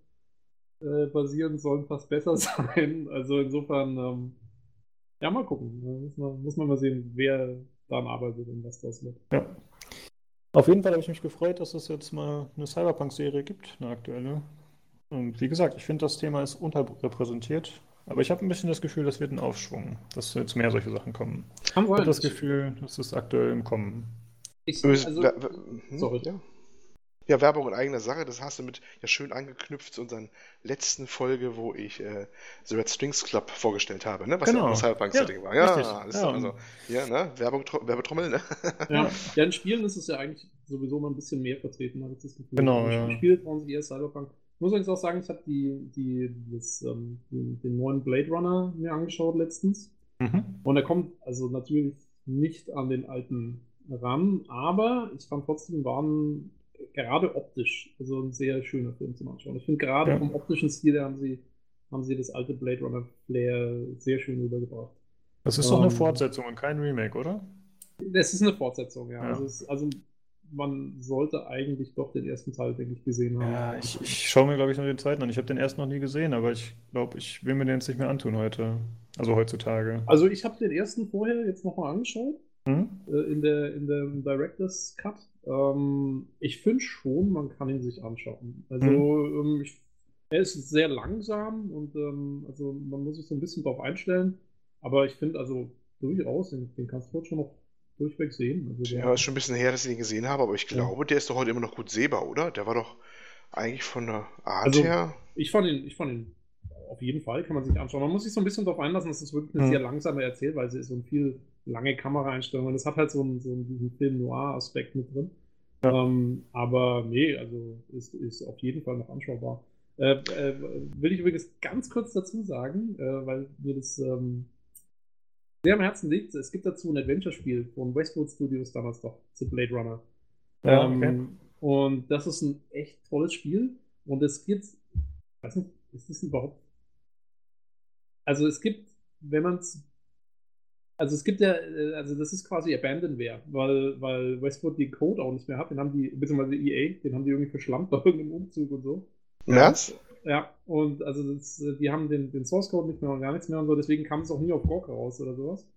äh, basieren, sollen fast besser sein. Also insofern, ähm, ja, mal gucken. Muss man, muss man mal sehen, wer daran arbeitet und was das wird. Ja. Auf jeden Fall habe ich mich gefreut, dass es jetzt mal eine Cyberpunk-Serie gibt, eine aktuelle. Und wie gesagt, ich finde, das Thema ist unterrepräsentiert. Aber ich habe ein bisschen das Gefühl, das wird ein Aufschwung, dass jetzt mehr solche Sachen kommen. Ich habe das Gefühl, das ist aktuell im Kommen. Ich, also, wer- hm, sorry. Ja. Ja, Werbung in eigener Sache, das hast du mit ja schön angeknüpft zu unserer letzten Folge, wo ich äh, The Red Strings Club vorgestellt habe, ne? Was Genau. ja auch ein Cyberpunk-Setting Ja, war. Ja, richtig. das ist Ja, also, und- ja, ne? Werbung, Werbetrommel, ne? Ja. ja, in Spielen ist es ja eigentlich sowieso mal ein bisschen mehr vertreten, habe ich das Gefühl. Genau, In ja. Spiele trauen sich eher Cyberpunk. Ich muss übrigens auch sagen, ich habe die, die, das, ähm, den, den neuen Blade Runner mir angeschaut letztens. Mhm. Und er kommt, also natürlich nicht an den alten ran, aber ich fand trotzdem waren gerade optisch also ein sehr schöner Film zum Anschauen. Ich finde gerade ja. vom optischen Stil haben sie, haben sie das alte Blade Runner Flair sehr schön rübergebracht. Das ist doch eine ähm, Fortsetzung und kein Remake, oder? Das ist eine Fortsetzung, ja. ja. Also, es, also, man sollte eigentlich doch den ersten Teil, denke ich, gesehen haben. Ja, ich, ich schaue mir, glaube ich, noch den zweiten an. Ich habe den ersten noch nie gesehen, aber ich glaube, ich will mir den jetzt nicht mehr antun heute. Also heutzutage. Also ich habe den ersten vorher jetzt nochmal angeschaut. Hm? Äh, in der in dem Director's Cut. Ähm, ich finde schon, man kann ihn sich anschauen. Also hm? ähm, ich, er ist sehr langsam und ähm, also man muss sich so ein bisschen darauf einstellen. Aber ich finde also durchaus, den, den kannst du heute schon noch durchweg sehen. Also ja, ist schon ein bisschen her, dass ich ihn gesehen habe, aber ich glaube, ja. der ist doch heute immer noch gut sehbar, oder? Der war doch eigentlich von der Art also, her. Ich fand ihn, ich fand ihn auf jeden Fall, kann man sich anschauen. Man muss sich so ein bisschen darauf einlassen, dass es wirklich eine mhm. sehr langsame Erzählweise ist und viel lange Kameraeinstellungen. Das hat halt so einen, so einen Film-Noir-Aspekt mit drin. Ja. Ähm, aber nee, also ist, ist auf jeden Fall noch anschaubar. Äh, äh, will ich übrigens ganz kurz dazu sagen, äh, weil mir das ähm, sehr am Herzen liegt. Es gibt dazu ein Adventure-Spiel von Westwood Studios damals doch zu Blade Runner. Ja, okay. ähm, und das ist ein echt tolles Spiel. Und es gibt, weiß nicht, ist das überhaupt. Also es gibt, wenn man es. Also es gibt ja, äh, also das ist quasi Abandonware, weil, weil Westwood den Code auch nicht mehr hat. Den haben die, beziehungsweise EA, den haben die irgendwie verschlampt bei irgendeinem Umzug und so. Was? Ja, und also das, die haben den, den Source Code nicht mehr und gar nichts mehr und so, deswegen kam es auch nie auf GOG raus oder sowas.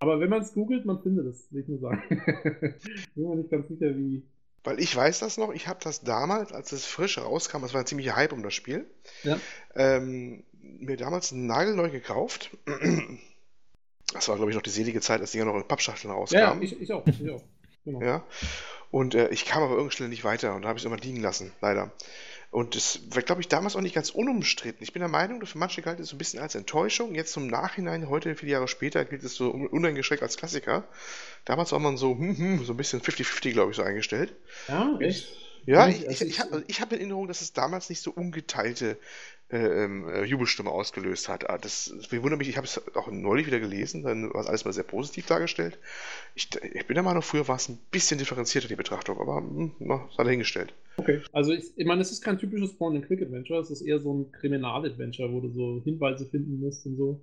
Aber wenn man es googelt, man findet es, will ich nur sagen. Bin mir nicht ganz sicher, wie. Weil ich weiß das noch, ich habe das damals, als es frisch rauskam, es war ein ziemlicher Hype um das Spiel, ja. ähm, mir damals nagelneu gekauft. Das war, glaube ich, noch die selige Zeit, als die ja noch in Pappschachteln rauskamen. Ja, ich, ich auch. Ich auch. Genau. Ja. Und äh, ich kam aber irgendwie nicht weiter und da habe ich es immer liegen lassen, leider. Und das war, glaube ich, damals auch nicht ganz unumstritten. Ich bin der Meinung, für manche galt es so ein bisschen als Enttäuschung. Jetzt zum Nachhinein, heute, viele Jahre später, gilt es so uneingeschränkt als Klassiker. Damals war man so, hm, hm, so ein bisschen 50-50, glaube ich, so eingestellt. Ja, echt? Ja, ich, ich, ich habe ich hab in Erinnerung, dass es damals nicht so ungeteilte äh, ähm, äh, Jubelstimme ausgelöst hat. Ah, das, das wundert mich, ich habe es auch neulich wieder gelesen, dann war es alles mal sehr positiv dargestellt. Ich, ich bin der Meinung, früher war es ein bisschen differenzierter, die Betrachtung, aber hm, na, sei dahingestellt. Okay, also ich, ich meine, es ist kein typisches Point-and-Click-Adventure, es ist eher so ein Kriminal-Adventure, wo du so Hinweise finden musst und so.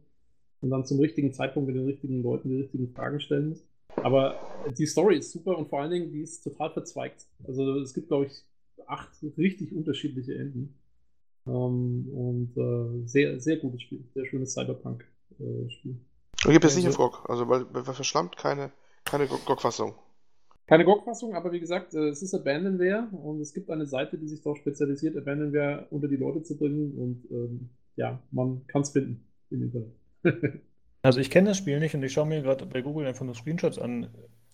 Und dann zum richtigen Zeitpunkt mit den richtigen Leuten die richtigen Fragen stellen musst. Aber die Story ist super und vor allen Dingen, die ist total verzweigt. Also es gibt, glaube ich, acht richtig unterschiedliche Enden. Ähm, und äh, sehr, sehr gutes Spiel. Sehr schönes Cyberpunk-Spiel. Äh, gibt es nicht also, im GOG, also weil, weil verschlammt keine, keine GOG-Fassung. Keine GOG-Fassung, aber wie gesagt, äh, es ist Abandonware und es gibt eine Seite, die sich darauf spezialisiert, Abandonware unter die Leute zu bringen und ähm, ja, man kann es finden im Internet. also ich kenne das Spiel nicht und ich schaue mir gerade bei Google einfach nur Screenshots an.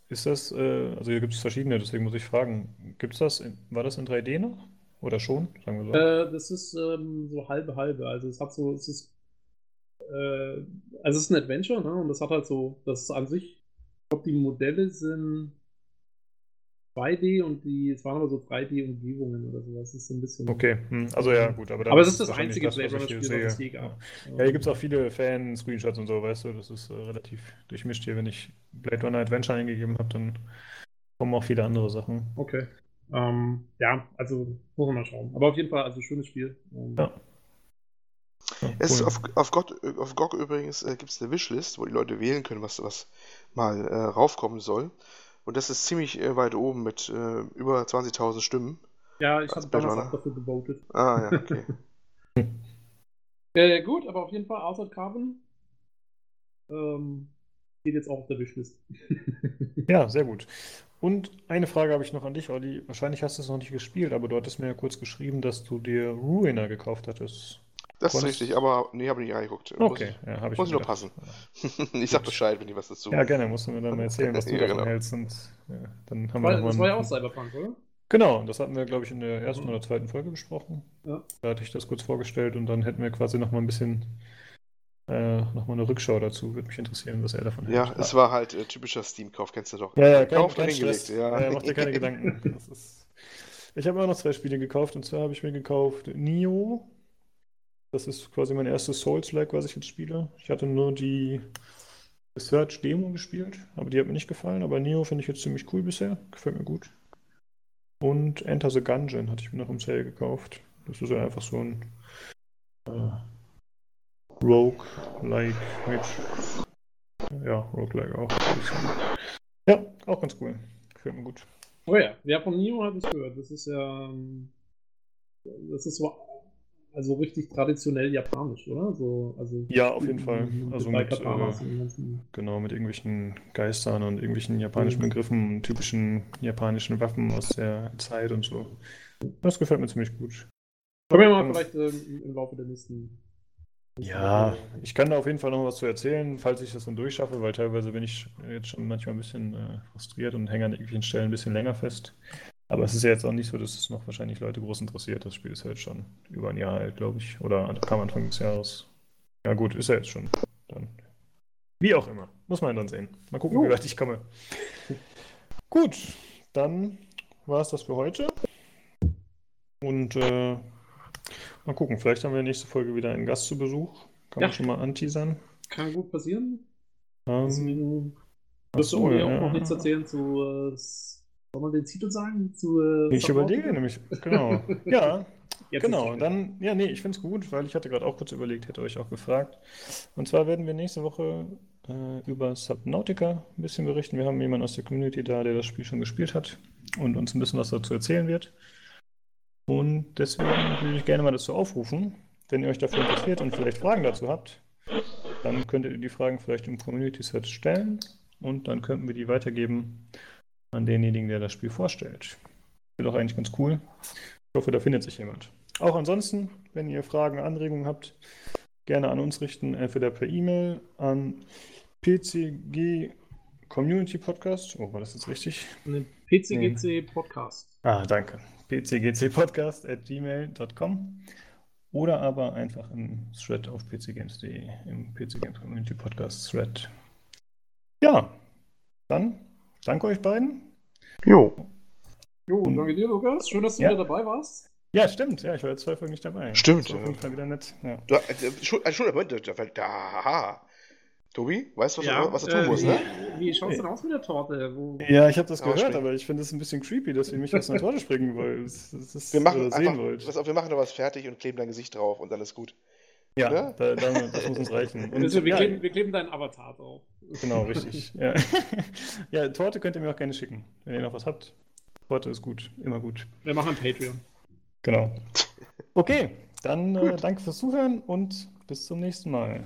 Ist das, äh, also hier gibt es verschiedene, deswegen muss ich fragen, gibt es das, in, war das in 3D noch? Oder schon, sagen wir so? Äh, das ist ähm, so halbe halbe. Also es hat so, es ist, äh, also es ist ein Adventure, ne? Und das hat halt so, das ist an sich, ich glaube, die Modelle sind 2D und die, es waren aber so 3D-Umgebungen oder sowas. Das ist so ein bisschen. Okay, hm. also ja, gut. Aber, aber es ist das einzige Blade Runner-Spiel, was es je gab. Ja, hier gibt es auch viele Fan-Screenshots und so, weißt du, das ist äh, relativ durchmischt hier. Wenn ich Blade Runner Adventure eingegeben habe, dann kommen auch viele andere Sachen. Okay. Ähm, ja, also muss man mal schauen. Aber auf jeden Fall, also schönes Spiel. Ähm, ja. Ja, es auf, auf, GOG, auf GOG übrigens äh, gibt es eine Wishlist, wo die Leute wählen können, was, was mal äh, raufkommen soll. Und das ist ziemlich äh, weit oben mit äh, über 20.000 Stimmen. Ja, ich habe damals auch dafür gewotet. Ah, ja, okay. äh, gut, aber auf jeden Fall Outside Carbon ähm, geht jetzt auch auf der Wishlist. ja, sehr gut. Und eine Frage habe ich noch an dich, Olli. Wahrscheinlich hast du es noch nicht gespielt, aber du hattest mir ja kurz geschrieben, dass du dir Ruiner gekauft hattest. Das ist richtig, aber nee, habe ich nicht angeguckt. Okay, muss, ja, habe ich Muss ich nur passen. ich sag Bescheid, wenn ich was dazu Ja, gerne, musst du mir dann mal erzählen, was du ja, davon genau. hältst. Und, ja, dann haben war, wir das war ja auch Cyberpunk, oder? Genau, das hatten wir, glaube ich, in der ersten oder zweiten Folge besprochen. Ja. Da hatte ich das kurz vorgestellt und dann hätten wir quasi noch mal ein bisschen äh, Nochmal eine Rückschau dazu, würde mich interessieren, was er davon hält. Ja, es war halt äh, typischer Steam-Kauf, kennst du doch. Ja, ja, Kauf kein, kein hingelegt. Ja. ja, mach dir keine Gedanken. Ist... Ich habe auch noch zwei Spiele gekauft und zwar habe ich mir gekauft Nio. Das ist quasi mein erstes Souls-like, was ich jetzt spiele. Ich hatte nur die Search Demo gespielt, aber die hat mir nicht gefallen. Aber Neo finde ich jetzt ziemlich cool bisher. Gefällt mir gut. Und Enter the Gungeon hatte ich mir noch im Sale gekauft. Das ist ja einfach so ein äh, Rogue-like mit. Ja, Rogue-like auch. Ja, auch ganz cool. Gefällt mir gut. Oh ja, ja, von Neo habe ich gehört. Das ist ja. Ähm, das ist so also richtig traditionell japanisch, oder? So, also ja, auf jeden Fall. Also mit, äh, genau, mit irgendwelchen Geistern und irgendwelchen japanischen mhm. Begriffen, typischen japanischen Waffen aus der Zeit und so. Das gefällt mir ziemlich gut. Können wir mal vielleicht ähm, im Laufe der nächsten. Ja, ich kann da auf jeden Fall noch was zu erzählen, falls ich das dann durchschaffe, weil teilweise bin ich jetzt schon manchmal ein bisschen äh, frustriert und hänge an irgendwelchen Stellen ein bisschen länger fest. Aber es ist ja jetzt auch nicht so, dass es noch wahrscheinlich Leute groß interessiert. Das Spiel ist ja jetzt schon über ein Jahr alt, glaube ich. Oder kam Anfang des Jahres. Ja, gut, ist ja jetzt schon. Dann. Wie auch immer. Muss man dann sehen. Mal gucken, uh. wie weit ich komme. gut, dann war es das für heute. Und äh, mal gucken, vielleicht haben wir nächste Folge wieder einen Gast zu Besuch. Kann ja. man schon mal anteasern. Kann gut passieren. Ähm, wirst du ja, auch noch nichts erzählen zu äh, soll man den Titel sagen? Zu, äh, ich überlege nämlich, genau. ja, Jetzt genau. Dann, ja, nee, ich finde es gut, weil ich hatte gerade auch kurz überlegt, hätte euch auch gefragt. Und zwar werden wir nächste Woche äh, über Subnautica ein bisschen berichten. Wir haben jemanden aus der Community da, der das Spiel schon gespielt hat und uns ein bisschen was dazu erzählen wird. Und deswegen würde ich gerne mal dazu aufrufen, wenn ihr euch dafür interessiert und vielleicht Fragen dazu habt, dann könntet ihr die Fragen vielleicht im Community Set stellen und dann könnten wir die weitergeben an denjenigen, der das Spiel vorstellt. Wäre doch eigentlich ganz cool. Ich hoffe, da findet sich jemand. Auch ansonsten, wenn ihr Fragen, Anregungen habt, gerne an uns richten, entweder per E-Mail an PCG Community Podcast. Oh, war das jetzt richtig? PCGC Podcast. Ah, danke. PCGC Podcast at gmail.com oder aber einfach im Thread auf pcgames.de, im PC Games Community Podcast Thread. Ja, dann Danke euch beiden. Jo. Jo, danke dir, Lukas. Schön, dass du ja. wieder dabei warst. Ja, stimmt. Ja, ich war jetzt zwei Folgen nicht dabei. Stimmt. Das war auf jeden Fall wieder nett. Ja. Da, äh, schon, Moment, da fällt da. Tobi, weißt du, was, ja, was du tun äh, musst, ne? Wie, wie schaut es denn aus mit der Torte? Wo... Ja, ich habe das gehört, aber ich finde es ein bisschen creepy, dass ihr mich aus einer Torte springen wollt. Das, das wir machen sehen einfach, wollt. Auf, wir machen da was fertig und kleben dein Gesicht drauf und dann ist gut. Ja, ne? da, da, das muss uns reichen. Und, also, wir, ja, kleben, wir kleben deinen Avatar drauf. Genau, richtig. ja. ja, Torte könnt ihr mir auch gerne schicken, wenn ihr noch was habt. Torte ist gut, immer gut. Wir machen ein Patreon. Genau. Okay, dann äh, danke fürs Zuhören und bis zum nächsten Mal.